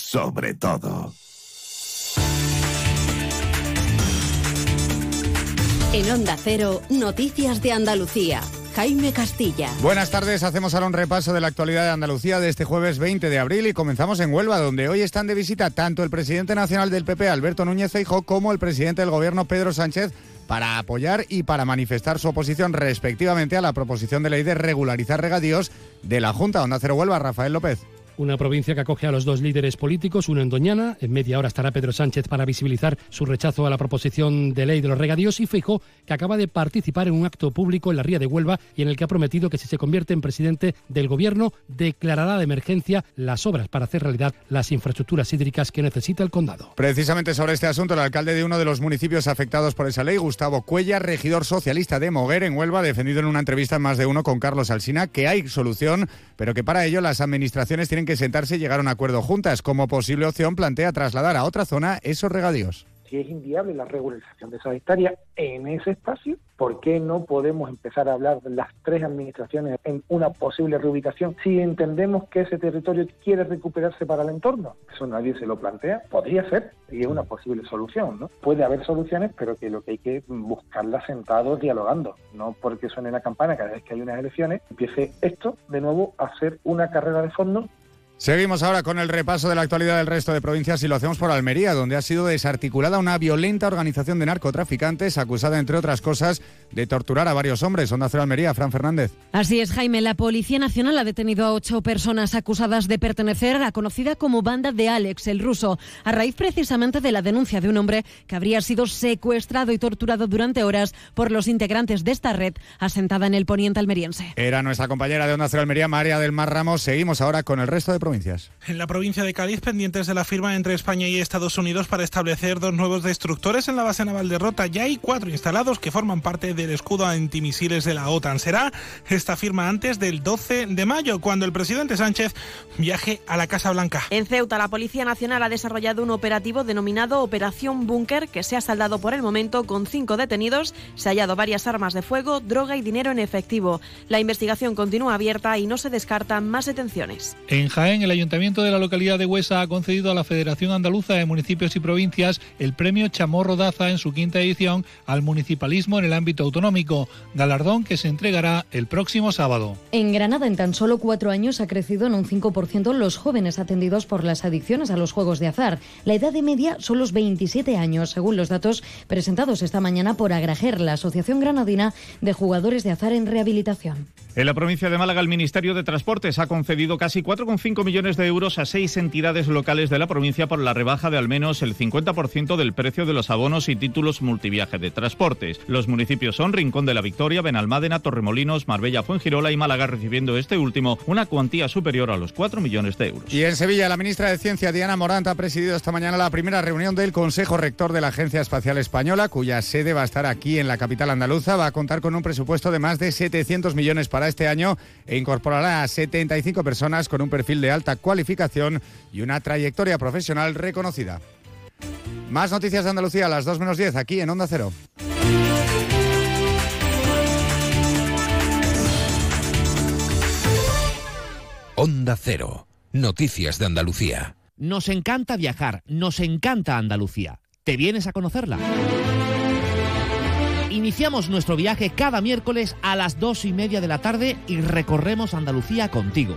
Sobre todo. En Onda Cero, Noticias de Andalucía. Jaime Castilla. Buenas tardes, hacemos ahora un repaso de la actualidad de Andalucía de este jueves 20 de abril y comenzamos en Huelva, donde hoy están de visita tanto el presidente nacional del PP, Alberto Núñez Feijóo, como el presidente del gobierno, Pedro Sánchez, para apoyar y para manifestar su oposición respectivamente a la proposición de ley de regularizar regadíos de la Junta. Onda Cero Huelva, Rafael López. Una provincia que acoge a los dos líderes políticos, uno en Doñana, en media hora estará Pedro Sánchez para visibilizar su rechazo a la proposición de ley de los regadíos y Feijóo, que acaba de participar en un acto público en la Ría de Huelva y en el que ha prometido que si se convierte en presidente del gobierno declarará de emergencia las obras para hacer realidad las infraestructuras hídricas que necesita el condado. Precisamente sobre este asunto, el alcalde de uno de los municipios afectados por esa ley, Gustavo Cuella, regidor socialista de Moguer en Huelva, ha defendido en una entrevista en más de uno con Carlos Alsina que hay solución, pero que para ello las administraciones tienen que sentarse y llegar a un acuerdo juntas. Como posible opción plantea trasladar a otra zona esos regadíos. Si es inviable la regularización de esa hectárea en ese espacio, ¿por qué no podemos empezar a hablar de las tres administraciones en una posible reubicación si entendemos que ese territorio quiere recuperarse para el entorno? Eso nadie se lo plantea. Podría ser y es una posible solución, ¿no? Puede haber soluciones, pero que lo que hay que buscarlas sentados dialogando, no porque suene la campana cada vez que hay unas elecciones, empiece esto de nuevo a ser una carrera de fondo Seguimos ahora con el repaso de la actualidad del resto de provincias y lo hacemos por Almería, donde ha sido desarticulada una violenta organización de narcotraficantes acusada, entre otras cosas, de torturar a varios hombres. Onda Cero Almería, Fran Fernández. Así es, Jaime. La Policía Nacional ha detenido a ocho personas acusadas de pertenecer a la conocida como banda de Alex, el ruso, a raíz precisamente de la denuncia de un hombre que habría sido secuestrado y torturado durante horas por los integrantes de esta red asentada en el poniente almeriense. Era nuestra compañera de Onda Cero Almería, María del Mar Ramos. Seguimos ahora con el resto de provincias. En la provincia de Cádiz, pendientes de la firma entre España y Estados Unidos para establecer dos nuevos destructores en la base naval de Rota. Ya hay cuatro instalados que forman parte del escudo antimisiles de la OTAN. Será esta firma antes del 12 de mayo, cuando el presidente Sánchez viaje a la Casa Blanca. En Ceuta, la Policía Nacional ha desarrollado un operativo denominado Operación Búnker, que se ha saldado por el momento con cinco detenidos. Se ha hallado varias armas de fuego, droga y dinero en efectivo. La investigación continúa abierta y no se descartan más detenciones. En Jaén, Jaén, el ayuntamiento de la localidad de Huesa ha concedido a la Federación Andaluza de Municipios y Provincias el premio Chamorro Daza en su quinta edición al municipalismo en el ámbito autonómico, galardón que se entregará el próximo sábado. En Granada, en tan solo cuatro años, ha crecido en un 5% los jóvenes atendidos por las adicciones a los juegos de azar. La edad de media son los 27 años, según los datos presentados esta mañana por Agrajer, la Asociación Granadina de Jugadores de Azar en Rehabilitación. En la provincia de Málaga, el Ministerio de Transportes ha concedido casi 4,5 millones de euros a seis entidades locales de la provincia por la rebaja de al menos el 50% del precio de los abonos y títulos multiviaje de transportes. Los municipios son Rincón de la Victoria, Benalmádena, Torremolinos, Marbella, Fuengirola y Málaga, recibiendo este último una cuantía superior a los 4 millones de euros. Y en Sevilla, la ministra de Ciencia, Diana Morant, ha presidido esta mañana la primera reunión del Consejo Rector de la Agencia Espacial Española, cuya sede va a estar aquí en la capital andaluza. Va a contar con un presupuesto de más de 700 millones para este año e incorporará a 75 personas con un perfil de alta cualificación y una trayectoria profesional reconocida. Más noticias de Andalucía a las 2 menos 10 aquí en Onda Cero. Onda Cero. Noticias de Andalucía. Nos encanta viajar, nos encanta Andalucía. ¿Te vienes a conocerla? Iniciamos nuestro viaje cada miércoles a las dos y media de la tarde y recorremos Andalucía contigo.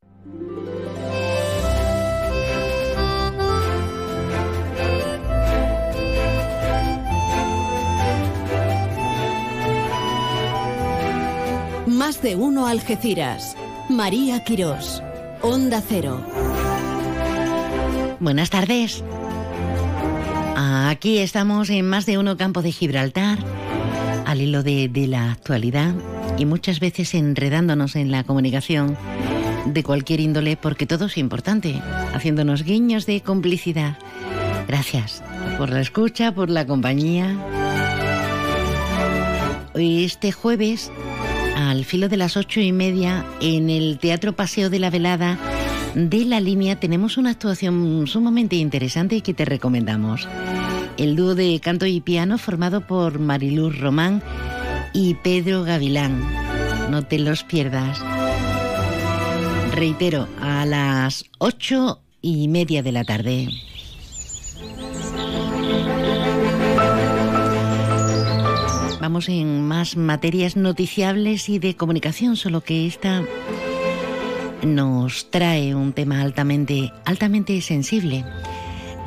Más de uno Algeciras. María Quirós. Onda Cero. Buenas tardes. Aquí estamos en Más de uno Campo de Gibraltar, al hilo de, de la actualidad y muchas veces enredándonos en la comunicación de cualquier índole porque todo es importante, haciéndonos guiños de complicidad. Gracias por la escucha, por la compañía. Hoy este jueves, al filo de las ocho y media, en el Teatro Paseo de la Velada de la línea tenemos una actuación sumamente interesante y que te recomendamos. El dúo de canto y piano formado por Mariluz Román y Pedro Gavilán. No te los pierdas. Reitero, a las ocho y media de la tarde. En más materias noticiables y de comunicación, solo que esta nos trae un tema altamente, altamente sensible.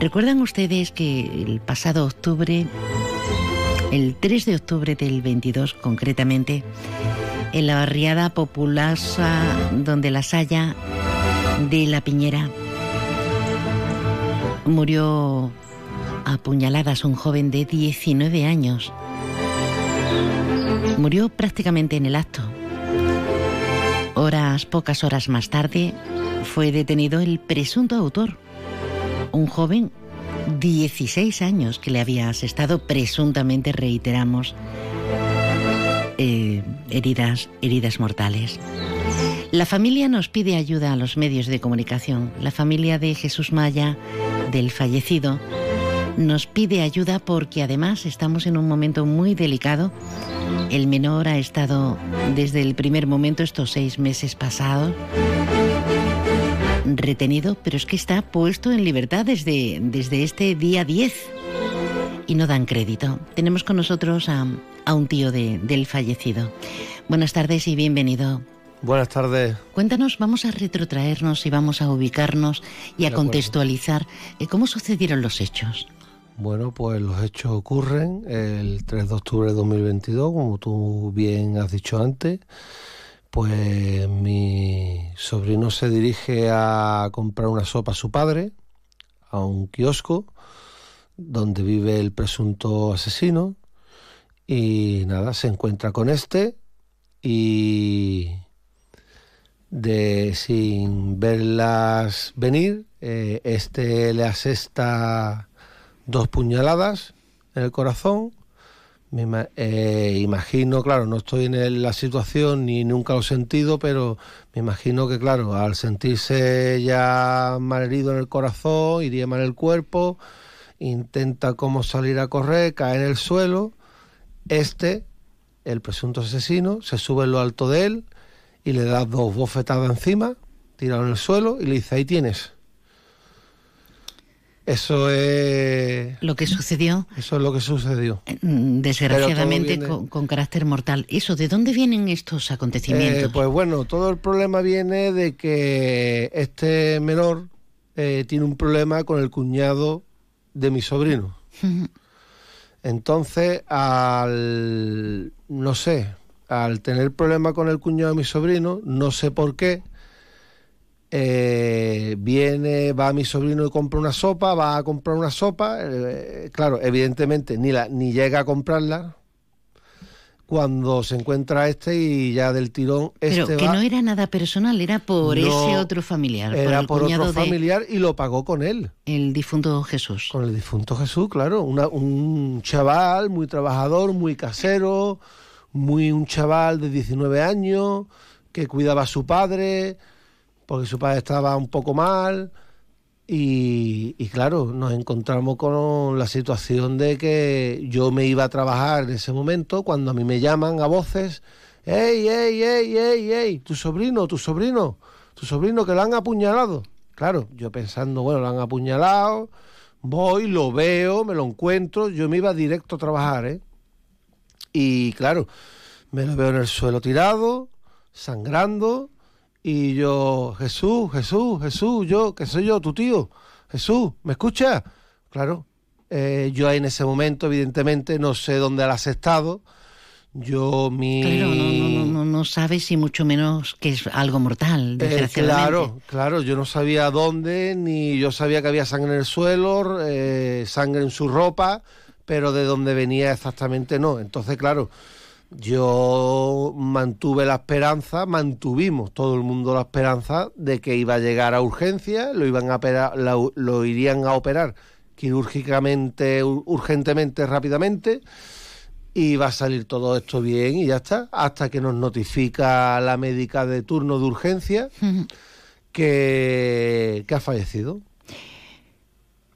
¿Recuerdan ustedes que el pasado octubre el 3 de octubre del 22 concretamente, en la barriada populosa donde la Saya de la Piñera murió a puñaladas un joven de 19 años. Murió prácticamente en el acto. Horas, pocas horas más tarde, fue detenido el presunto autor, un joven 16 años que le había asestado, presuntamente reiteramos, eh, heridas, heridas mortales. La familia nos pide ayuda a los medios de comunicación. La familia de Jesús Maya, del fallecido, nos pide ayuda porque además estamos en un momento muy delicado. El menor ha estado desde el primer momento, estos seis meses pasados, retenido, pero es que está puesto en libertad desde, desde este día 10 y no dan crédito. Tenemos con nosotros a, un tío del fallecido. Buenas tardes y bienvenido. Buenas tardes. Cuéntanos, vamos a retrotraernos y vamos a ubicarnos y a contextualizar eh, cómo sucedieron los hechos. Bueno, pues los hechos ocurren el 3 de octubre de 2022, como tú bien has dicho antes. Pues mi sobrino se dirige a comprar una sopa a su padre, a un kiosco, donde vive el presunto asesino, y nada, se encuentra con este y de sin verlas venir, eh, este le asesta dos puñaladas en el corazón. Me eh, imagino, claro, no estoy en la situación ni nunca lo he sentido, pero me imagino que, claro, al sentirse ya mal herido en el corazón, iría mal el cuerpo, intenta como salir a correr, cae en el suelo. Este, el presunto asesino, se sube en lo alto de él y le da dos bofetadas encima, tirado en el suelo y le dice, ahí tienes. Eso es... Lo que sucedió, Eso es lo que sucedió. mm, desgraciadamente, viene- con carácter mortal. ¿Eso de dónde vienen estos acontecimientos? Eh, pues bueno, todo el problema viene de que este menor eh, tiene un problema con el cuñado de mi sobrino. Entonces, al, no sé, al tener problema con el cuñado de mi sobrino, no sé por qué, eh, viene, va mi sobrino y compra una sopa, va a comprar una sopa, eh, claro, evidentemente ni, la, ni llega a comprarla cuando se encuentra este y ya del tirón Pero este que va, no era nada personal, era por No, ese otro familiar. era el por otro familiar y lo pagó con él. El difunto Jesús. Con el difunto Jesús, claro. Una- un chaval muy trabajador, muy casero, muy un chaval de 19 años que cuidaba a su padre porque su padre estaba un poco mal. Y, y claro, nos encontramos con la situación de que yo me iba a trabajar en ese momento cuando a mí me llaman a voces, ¡Ey, ey, ey, ey, ey! Tu sobrino, tu sobrino, tu sobrino que lo han apuñalado. Claro, yo pensando, bueno, lo han apuñalado, voy, lo veo, me lo encuentro, yo me iba directo a trabajar, ¿eh? Y claro, me lo veo en el suelo tirado, sangrando, y yo, Jesús, Jesús, Jesús, yo, que soy yo, tu tío, Jesús, ¿me escuchas? Claro, eh, yo en ese momento, evidentemente, no sé dónde has estado. Yo, mi. Claro, no, no, no, no, no sabes y mucho menos que es algo mortal, Eh, claro, claro, yo no sabía dónde, ni yo sabía que había sangre en el suelo, eh, sangre en su ropa, pero de dónde venía exactamente no. Entonces, claro, yo mantuve la esperanza, mantuvimos todo el mundo la esperanza de que iba a llegar a urgencia, lo iban a operar, lo, lo irían a operar quirúrgicamente, ur- urgentemente, rápidamente, y va a salir todo esto bien y ya está, hasta que nos notifica la médica de turno de urgencia que, que ha fallecido.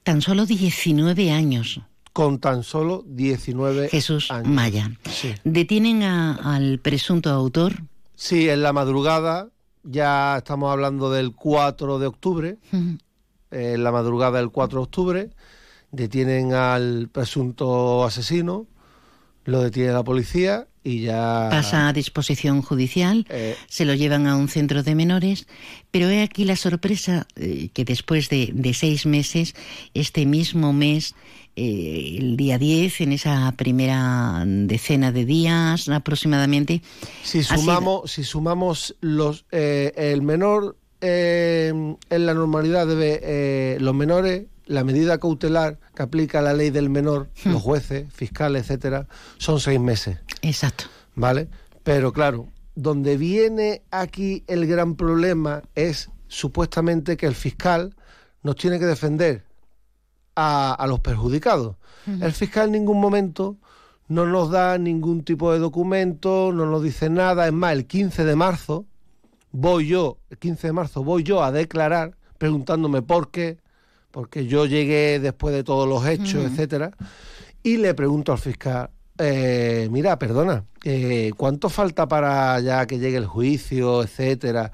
Tan solo 19 años. Con tan solo 19 Jesús años. Maya. Sí. Detienen a- al presunto autor. Sí, en la madrugada, ya estamos hablando del 4 de octubre, en la madrugada del 4 de octubre, detienen al presunto asesino, lo detiene la policía y ya... Pasa a disposición judicial, Eh. se lo llevan a un centro de menores, pero he aquí la sorpresa eh, que después de, de seis meses, este mismo mes, eh, el día 10, en esa primera decena de días aproximadamente, Si sumamos, si sumamos los, eh, el menor eh, en la normalidad eh, los menores, la medida cautelar que aplica la ley del menor, Hmm. los jueces, fiscales, etcétera, son seis meses. Exacto. ¿Vale? Pero claro, donde viene aquí el gran problema es supuestamente que el fiscal nos tiene que defender a, a los perjudicados. El fiscal en ningún momento no nos da ningún tipo de documento, no nos dice nada. Es más, el 15 de marzo voy yo, el 15 de marzo voy yo a declarar preguntándome por qué, porque yo llegué después de todos los hechos, etcétera, y le pregunto al fiscal, eh, mira, perdona, eh, ¿cuánto falta para ya que llegue el juicio, etcétera?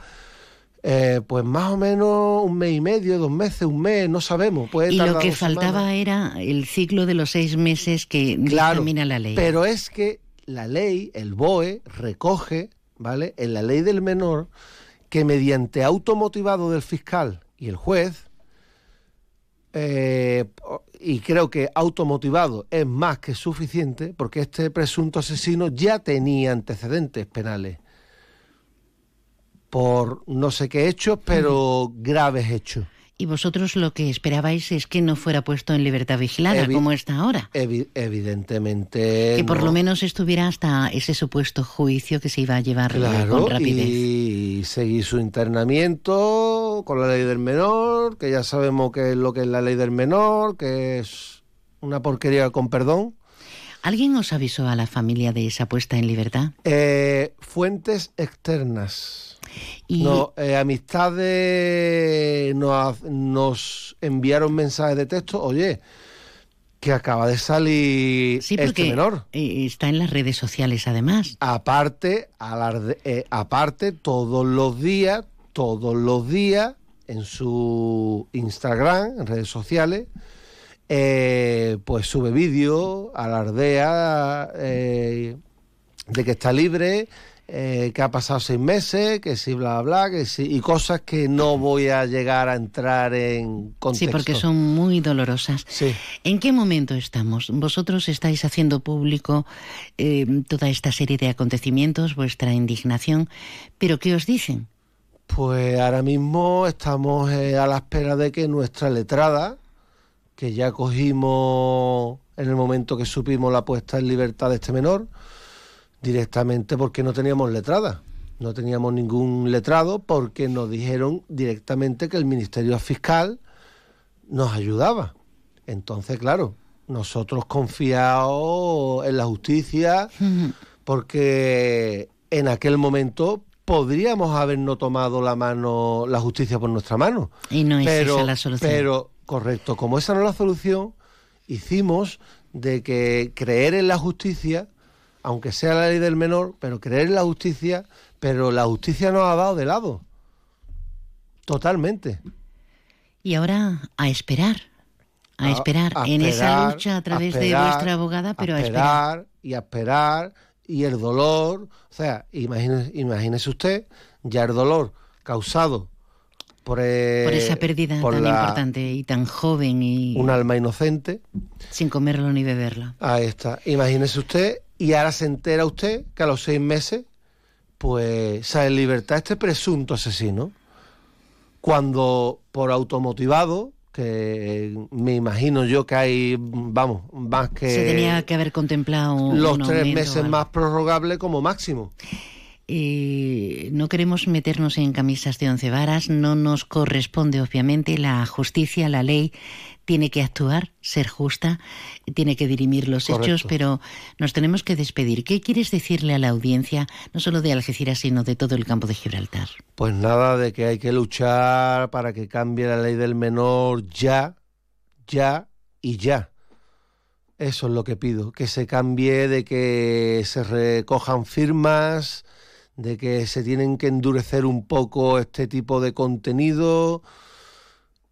Eh, pues más o menos un mes y medio, dos meses, un mes, no sabemos. Puede y lo que faltaba semanas. era el ciclo de los seis meses que Claro, dictamina la ley. Pero es que la ley, el BOE, recoge, ¿vale? En la ley del menor, que mediante automotivado del fiscal y el juez, eh, y creo que automotivado es más que suficiente, porque este presunto asesino ya tenía antecedentes penales por no sé qué hechos, pero graves hechos. Y vosotros lo que esperabais es que no fuera puesto en libertad vigilada, Evi- como está ahora. Evi- evidentemente. Que por no. lo menos estuviera hasta ese supuesto juicio que se iba a llevar Claro, con rapidez. y seguir su internamiento con la ley del menor, que ya sabemos qué es lo que es la ley del menor, que es una porquería con perdón. ¿Alguien os avisó a la familia de esa puesta en libertad? Eh, fuentes externas. No, eh, amistades nos, nos enviaron mensajes de texto, oye, que acaba de salir Sí, este menor. eh, está en las redes sociales además. Aparte, alarde- eh, aparte, todos los días, todos los días, en su Instagram, en redes sociales, eh, pues sube vídeos, alardea eh, de que está libre, eh, que ha pasado seis meses, que sí, bla, bla, que sí, y cosas que no voy a llegar a entrar en contexto. Sí, porque son muy dolorosas. ¿En qué momento estamos? Vosotros estáis haciendo público eh, toda esta serie de acontecimientos, vuestra indignación, pero ¿qué os dicen? Pues ahora mismo estamos eh, a la espera de que nuestra letrada, que ya cogimos en el momento que supimos la puesta en libertad de este menor, directamente porque no teníamos letrada. No teníamos ningún letrado porque nos dijeron directamente que el Ministerio Fiscal nos ayudaba. Entonces, claro, nosotros confiados en la justicia, porque en aquel momento podríamos habernos tomado la mano, la justicia por nuestra mano. Y no es pero, esa la solución. Pero, correcto, como esa no es la solución, hicimos de que creer en la justicia, aunque sea la ley del menor, pero creer en la justicia, pero la justicia nos ha dado de lado. Totalmente. Y ahora a esperar, a, A- esperar a en esa lucha a través a de vuestra abogada, pero a a esperar. esperar y a esperar y el dolor, o sea, imagínese, imagínese usted ya el dolor causado por, eh, Por esa pérdida por tan la- importante y tan joven y un alma inocente. sin comerlo ni beberlo. Ahí está. Imagínese usted, y ahora se entera usted que a los seis meses, pues sale en libertad este presunto asesino. Cuando por automotivado, que me imagino yo que hay, vamos, más que Se tenía que haber contemplado los tres meses algo. más prorrogable como máximo. Eh, no queremos meternos en camisas de once varas, no nos corresponde, obviamente, la justicia, la ley tiene que actuar, ser justa, tiene que dirimir los Correcto. hechos, pero nos tenemos que despedir. ¿Qué quieres decirle a la audiencia, no solo de Algeciras, sino de todo el campo de Gibraltar? Pues nada de que hay que luchar para que cambie la ley del menor ya, ya y ya. Eso es lo que pido, que se cambie, de que se recojan firmas, de que se tienen que endurecer un poco este tipo de contenido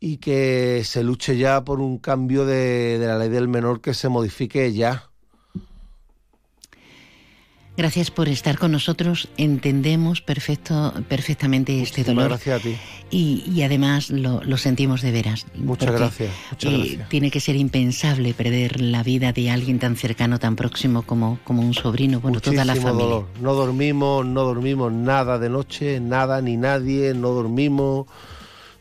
y que se luche ya por un cambio de, de la ley del menor que se modifique ya. Gracias por estar con nosotros. Entendemos perfecto, perfectamente este Muchísimas dolor. gracias a ti. Y, y además lo, lo sentimos de veras. Muchas porque, gracias, muchas eh, gracias. Tiene que ser impensable perder la vida de alguien tan cercano, tan próximo como, como un sobrino, bueno, toda la familia. dolor. No dormimos, no dormimos nada de noche, nada ni nadie, no dormimos.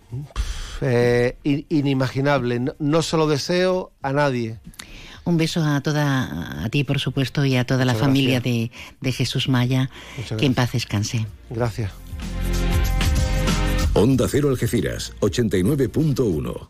Pff, eh, in- inimaginable. No, no se lo deseo a nadie. Un beso a toda, a ti por supuesto, y a toda la familia de, de Jesús Maya. Muchas Que en paz descanse. Gracias. Onda Cero Algeciras, 89.1.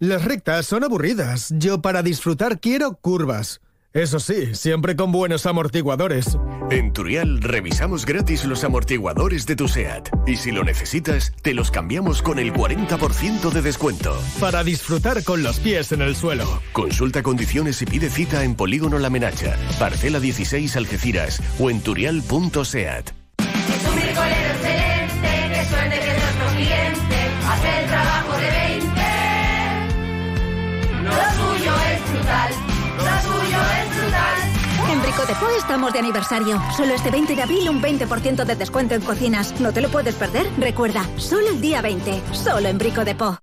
Las rectas son aburridas. Yo para disfrutar quiero curvas. Eso sí, siempre con buenos amortiguadores. En Turial revisamos gratis los amortiguadores de tu SEAT. Y si lo necesitas, te los cambiamos con el 40% de descuento. Para disfrutar con los pies en el suelo. Consulta condiciones y pide cita en Polígono La Menacha, Parcela 16 Algeciras o en turial.seat. Po estamos de aniversario. Solo este 20 de abril un 20% de descuento en cocinas. ¿No te lo puedes perder? Recuerda, solo el día 20. Solo en Brico de Po.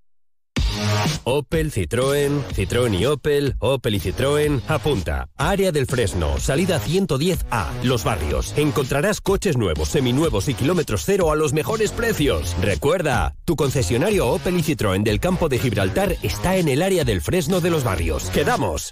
Opel, Citroën, Citroën y Opel, Opel y Citroën, apunta. Área del Fresno, salida 110A, Los Barrios. Encontrarás coches nuevos, seminuevos y kilómetros cero a los mejores precios. Recuerda, tu concesionario Opel y Citroën del campo de Gibraltar está en el área del Fresno de Los Barrios. ¡Quedamos!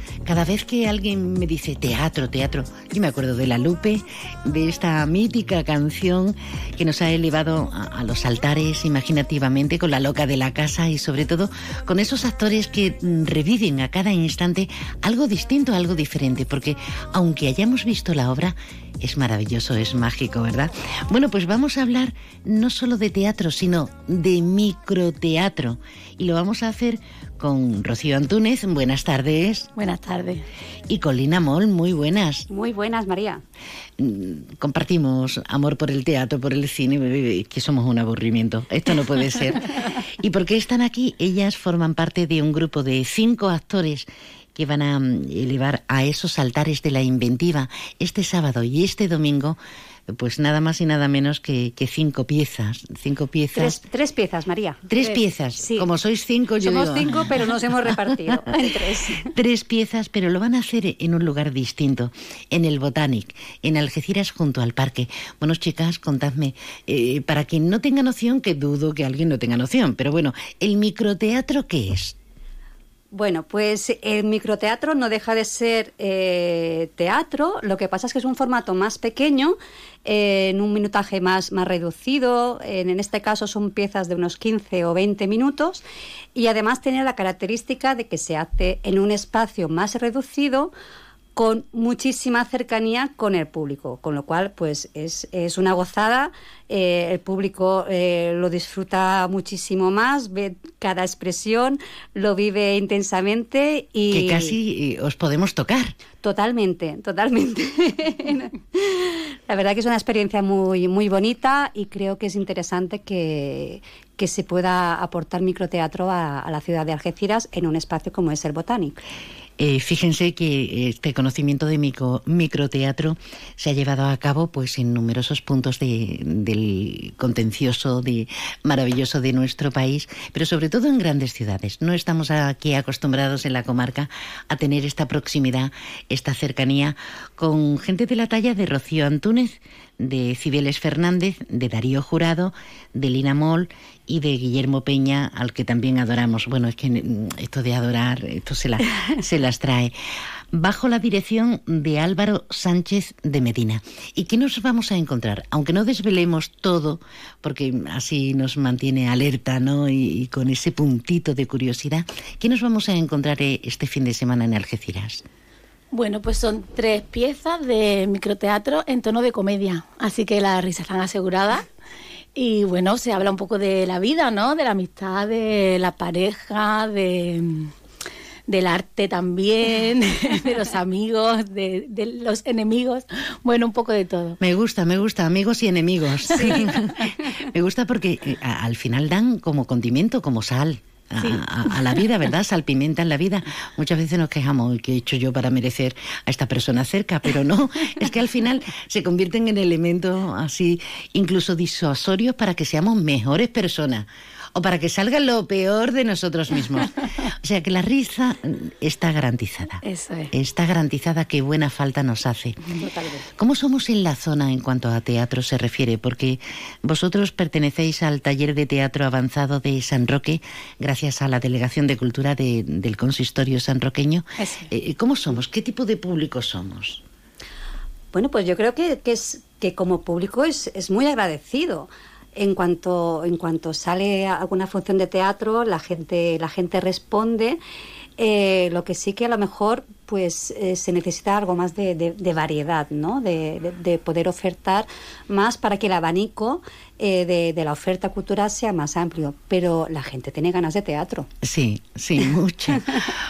Cada vez que alguien me dice teatro, teatro, yo me acuerdo de La Lupe, de esta mítica canción que nos ha elevado a, los altares imaginativamente con la loca de la casa y sobre todo con esos actores que mm, reviven a cada instante algo distinto, algo diferente, porque aunque hayamos visto la obra, es maravilloso, es mágico, ¿verdad? Bueno, pues vamos a hablar no solo de teatro, sino de microteatro. Y lo vamos a hacer con Rocío Antúnez. Buenas tardes. Buenas tardes. Y con Lina Moll, muy buenas. Muy buenas, María. Mm, Compartimos amor por el teatro, por el cine, que somos un aburrimiento. Esto no puede ser. ¿Y por qué están aquí? Ellas forman parte de un grupo de cinco actores que van a mm, elevar a esos altares de la inventiva este sábado y este domingo, pues nada más y nada menos que, que cinco piezas. Cinco piezas. Tres, tres piezas, María. Tres piezas. Como sois cinco, yo Somos digo- cinco, pero nos hemos repartido en tres. Tres piezas, pero lo van a hacer en un lugar distinto, en el Botanic, en Algeciras junto al parque. Bueno, chicas, contadme, eh, para quien no tenga noción, que dudo que alguien no tenga noción, pero bueno, ¿el microteatro qué es? Bueno, pues el microteatro no deja de ser eh, teatro, lo que pasa es que es un formato más pequeño, eh, en un minutaje más, más reducido, en, en este caso son piezas de unos 15 o 20 minutos. Y además tiene la característica de que se hace en un espacio más reducido con muchísima cercanía con el público, con lo cual pues es, es una gozada, eh, el público eh, lo disfruta muchísimo más, ve cada expresión, lo vive intensamente y... Que casi eh, os podemos tocar. Totalmente, totalmente. La verdad que es una experiencia muy, muy bonita y creo que es interesante que, que se pueda aportar microteatro a, a la ciudad de Algeciras en un espacio como es el Botanic. Eh, fíjense que este conocimiento de micro- microteatro se ha llevado a cabo pues en numerosos puntos de- del contencioso de, maravilloso de nuestro país, pero sobre todo en grandes ciudades. No estamos aquí acostumbrados en la comarca a tener esta proximidad, esta cercanía con gente de la talla de Rocío Antúnez, de Cibeles Fernández, de Darío Jurado, de Lina Moll y de Guillermo Peña, al que también adoramos. Bueno, es que esto de adorar, esto se, la- se las trae. Bajo la dirección de Álvaro Sánchez de Medina. ¿Y qué nos vamos a encontrar? Aunque no desvelemos todo, porque así nos mantiene alerta, ¿no? Y, y con ese puntito de curiosidad, ¿qué nos vamos a encontrar eh, este fin de semana en Algeciras? Bueno, pues son tres piezas de microteatro en tono de comedia, así que las risas están aseguradas. Y bueno, se habla un poco de la vida, ¿no? De la amistad, de la pareja, de, del arte también, de los amigos, de, de los enemigos, bueno, un poco de todo. Me gusta, me gusta, amigos y enemigos. me gusta porque eh, al final dan como condimento, como sal. A, Sí. a- a la vida, ¿verdad? Salpimentan la vida. Muchas veces nos quejamos, ¿qué he hecho yo para merecer a esta persona cerca? Pero no, es que al final se convierten en elementos así, incluso disuasorios para que seamos mejores personas o para que salga lo peor de nosotros mismos. O sea que la risa está garantizada. Eso es. Está garantizada que buena falta nos hace. Totalmente. ¿Cómo somos en la zona en cuanto a teatro se refiere? Porque vosotros pertenecéis al taller de teatro avanzado de San Roque, gracias a la Delegación de Cultura de- del Consistorio sanroqueño. Eh, ¿Cómo somos? ¿Qué tipo de público somos? Bueno, pues yo creo que, que es que como público es, es muy agradecido. En cuanto, en cuanto sale alguna función de teatro, la gente, la gente responde. Eh, lo que sí que a lo mejor pues eh, se necesita algo más de, variedad, ¿no? De- de poder ofertar más para que el abanico eh, de, de la oferta cultural sea más amplio. Pero la gente tiene ganas de teatro. Sí, sí, mucha,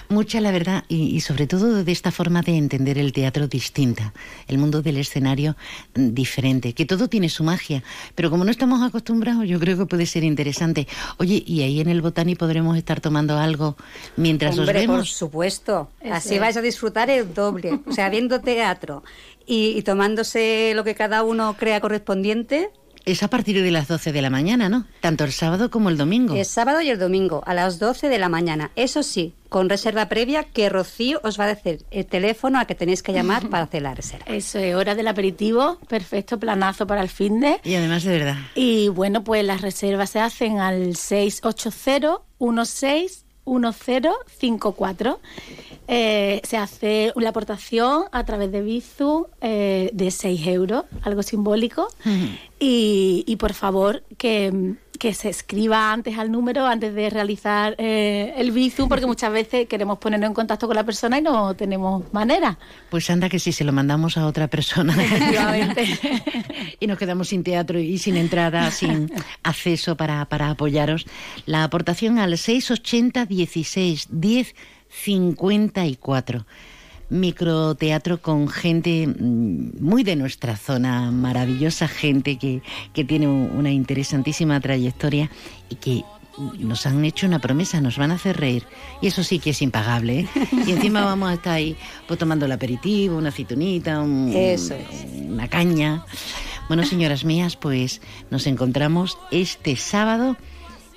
mucha la verdad, y, y sobre todo de esta forma de entender el teatro distinta, el mundo del escenario mm, diferente, que todo tiene su magia, pero como no estamos acostumbrados, yo creo que puede ser interesante. Oye, y ahí en el Botani podremos estar tomando algo mientras Hombre, os por vemos. supuesto. Eso Así es. vais a disfrutar el doble. O sea, viendo teatro y, y tomándose lo que cada uno crea correspondiente. Es a partir de las 12 de la mañana, ¿no? Tanto el sábado como el domingo. El sábado y el domingo a las 12 de la mañana. Eso sí, con reserva previa que Rocío os va a decir el teléfono a que tenéis que llamar para hacer la reserva. Eso es, hora del aperitivo, perfecto planazo para el fin de. Y además de verdad. Y bueno, pues las reservas se hacen al 680-161054. Eh, se hace la aportación a través de Bizu eh, de 6 euros, algo simbólico. Y, y por favor, que, que se escriba antes al número, antes de realizar eh, el Bizum, porque muchas veces queremos ponernos en contacto con la persona y no tenemos manera. Pues anda que si se lo mandamos a otra persona Efectivamente. y nos quedamos sin teatro y sin entrada, sin acceso para, para apoyaros, la aportación al 680 16 10 54. Microteatro con gente mm, muy de nuestra zona, maravillosa gente que, que tiene un- una interesantísima trayectoria y que nos han hecho una promesa, nos van a hacer reír. Y eso sí que es impagable. ¿eh? Y encima vamos a estar ahí pues, tomando el aperitivo, una aceitunita, un- una caña. Bueno, señoras mías, pues nos encontramos este sábado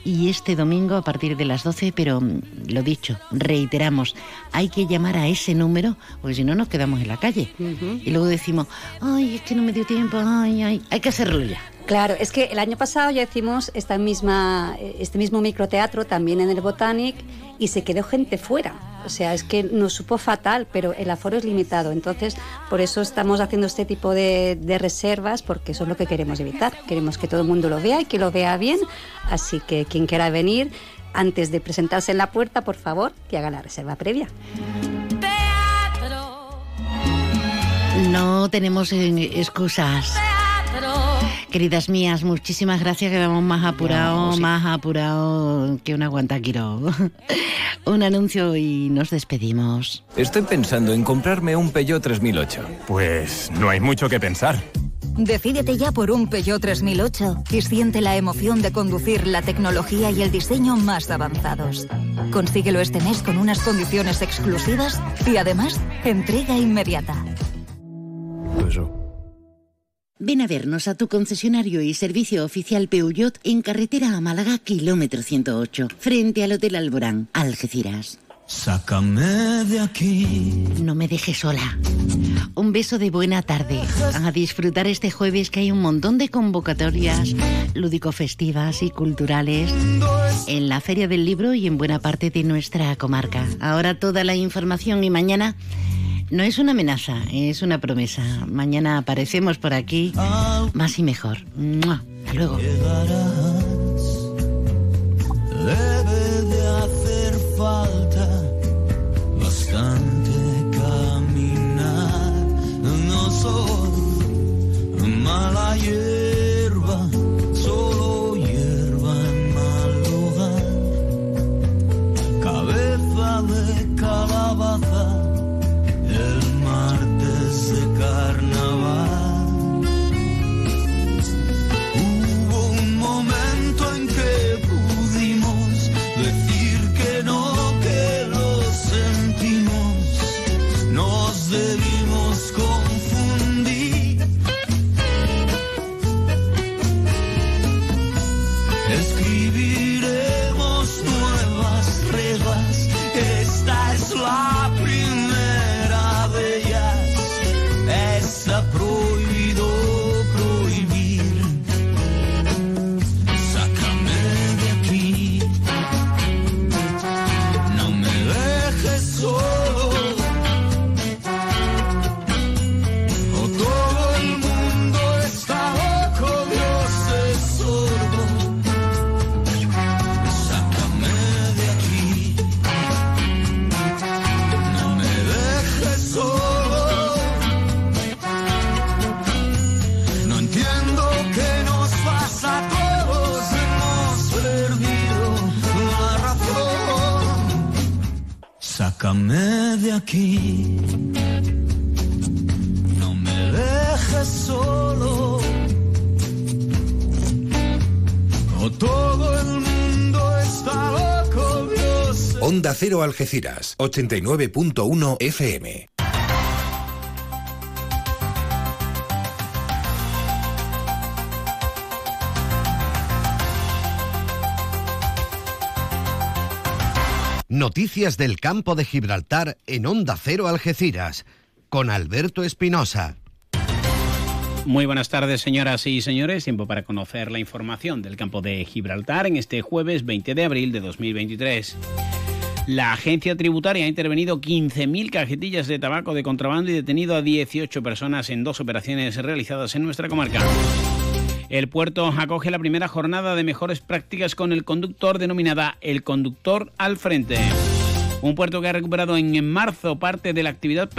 y este domingo a partir de las 12, pero mm, lo dicho, reiteramos, hay que llamar a ese número, porque si no nos quedamos en la calle. Y luego decimos, ay, es que no me dio tiempo, ay, ay, hay que hacerlo ya. Claro, es que el año pasado ya hicimos esta misma, este mismo microteatro también en el Botanic y se quedó gente fuera. O sea, es que nos supo fatal, pero el aforo es limitado. Entonces, por eso estamos haciendo este tipo de, de reservas, porque eso es lo que queremos evitar. Queremos que todo el mundo lo vea y que lo vea bien. Así que quien quiera venir, antes de presentarse en la puerta, por favor, que haga la reserva previa. No tenemos eh, excusas. Queridas mías, muchísimas gracias que vamos más apurado, más apurado que una guantaquiro. Un anuncio y nos despedimos. Estoy pensando en comprarme un Peugeot 3008. Pues no hay mucho que pensar. Decídete ya por un Peugeot 3008 y siente la emoción de conducir la tecnología y el diseño más avanzados. Consíguelo este mes con unas condiciones exclusivas y además entrega inmediata. Ven a vernos a tu concesionario y servicio oficial Peugeot en carretera a Málaga, kilómetro 108, frente al Hotel Alborán, Algeciras. Sácame de aquí. No me dejes sola. Un beso de buena tarde. A disfrutar este jueves que hay un montón de convocatorias lúdico-festivas y culturales en la Feria del Libro y en buena parte de nuestra comarca. Ahora toda la información y mañana no es una amenaza, es una promesa. Mañana aparecemos por aquí más y mejor. ¡Mua! Hasta luego. Debe de hacer falta bastante caminar. No soy mala Algeciras, 89.1 FM. Noticias del campo de Gibraltar en Onda Cero Algeciras, con Alberto Espinosa. Muy buenas tardes, señoras y señores. Tiempo para conocer la información del campo de Gibraltar en este jueves 20 de abril de 2023. La agencia tributaria ha intervenido 15.000 cajetillas de tabaco de contrabando y detenido a 18 personas en dos operaciones realizadas en nuestra comarca. El puerto acoge la primera jornada de mejores prácticas con el conductor denominada El Conductor al Frente. Un puerto que ha recuperado en marzo parte de la actividad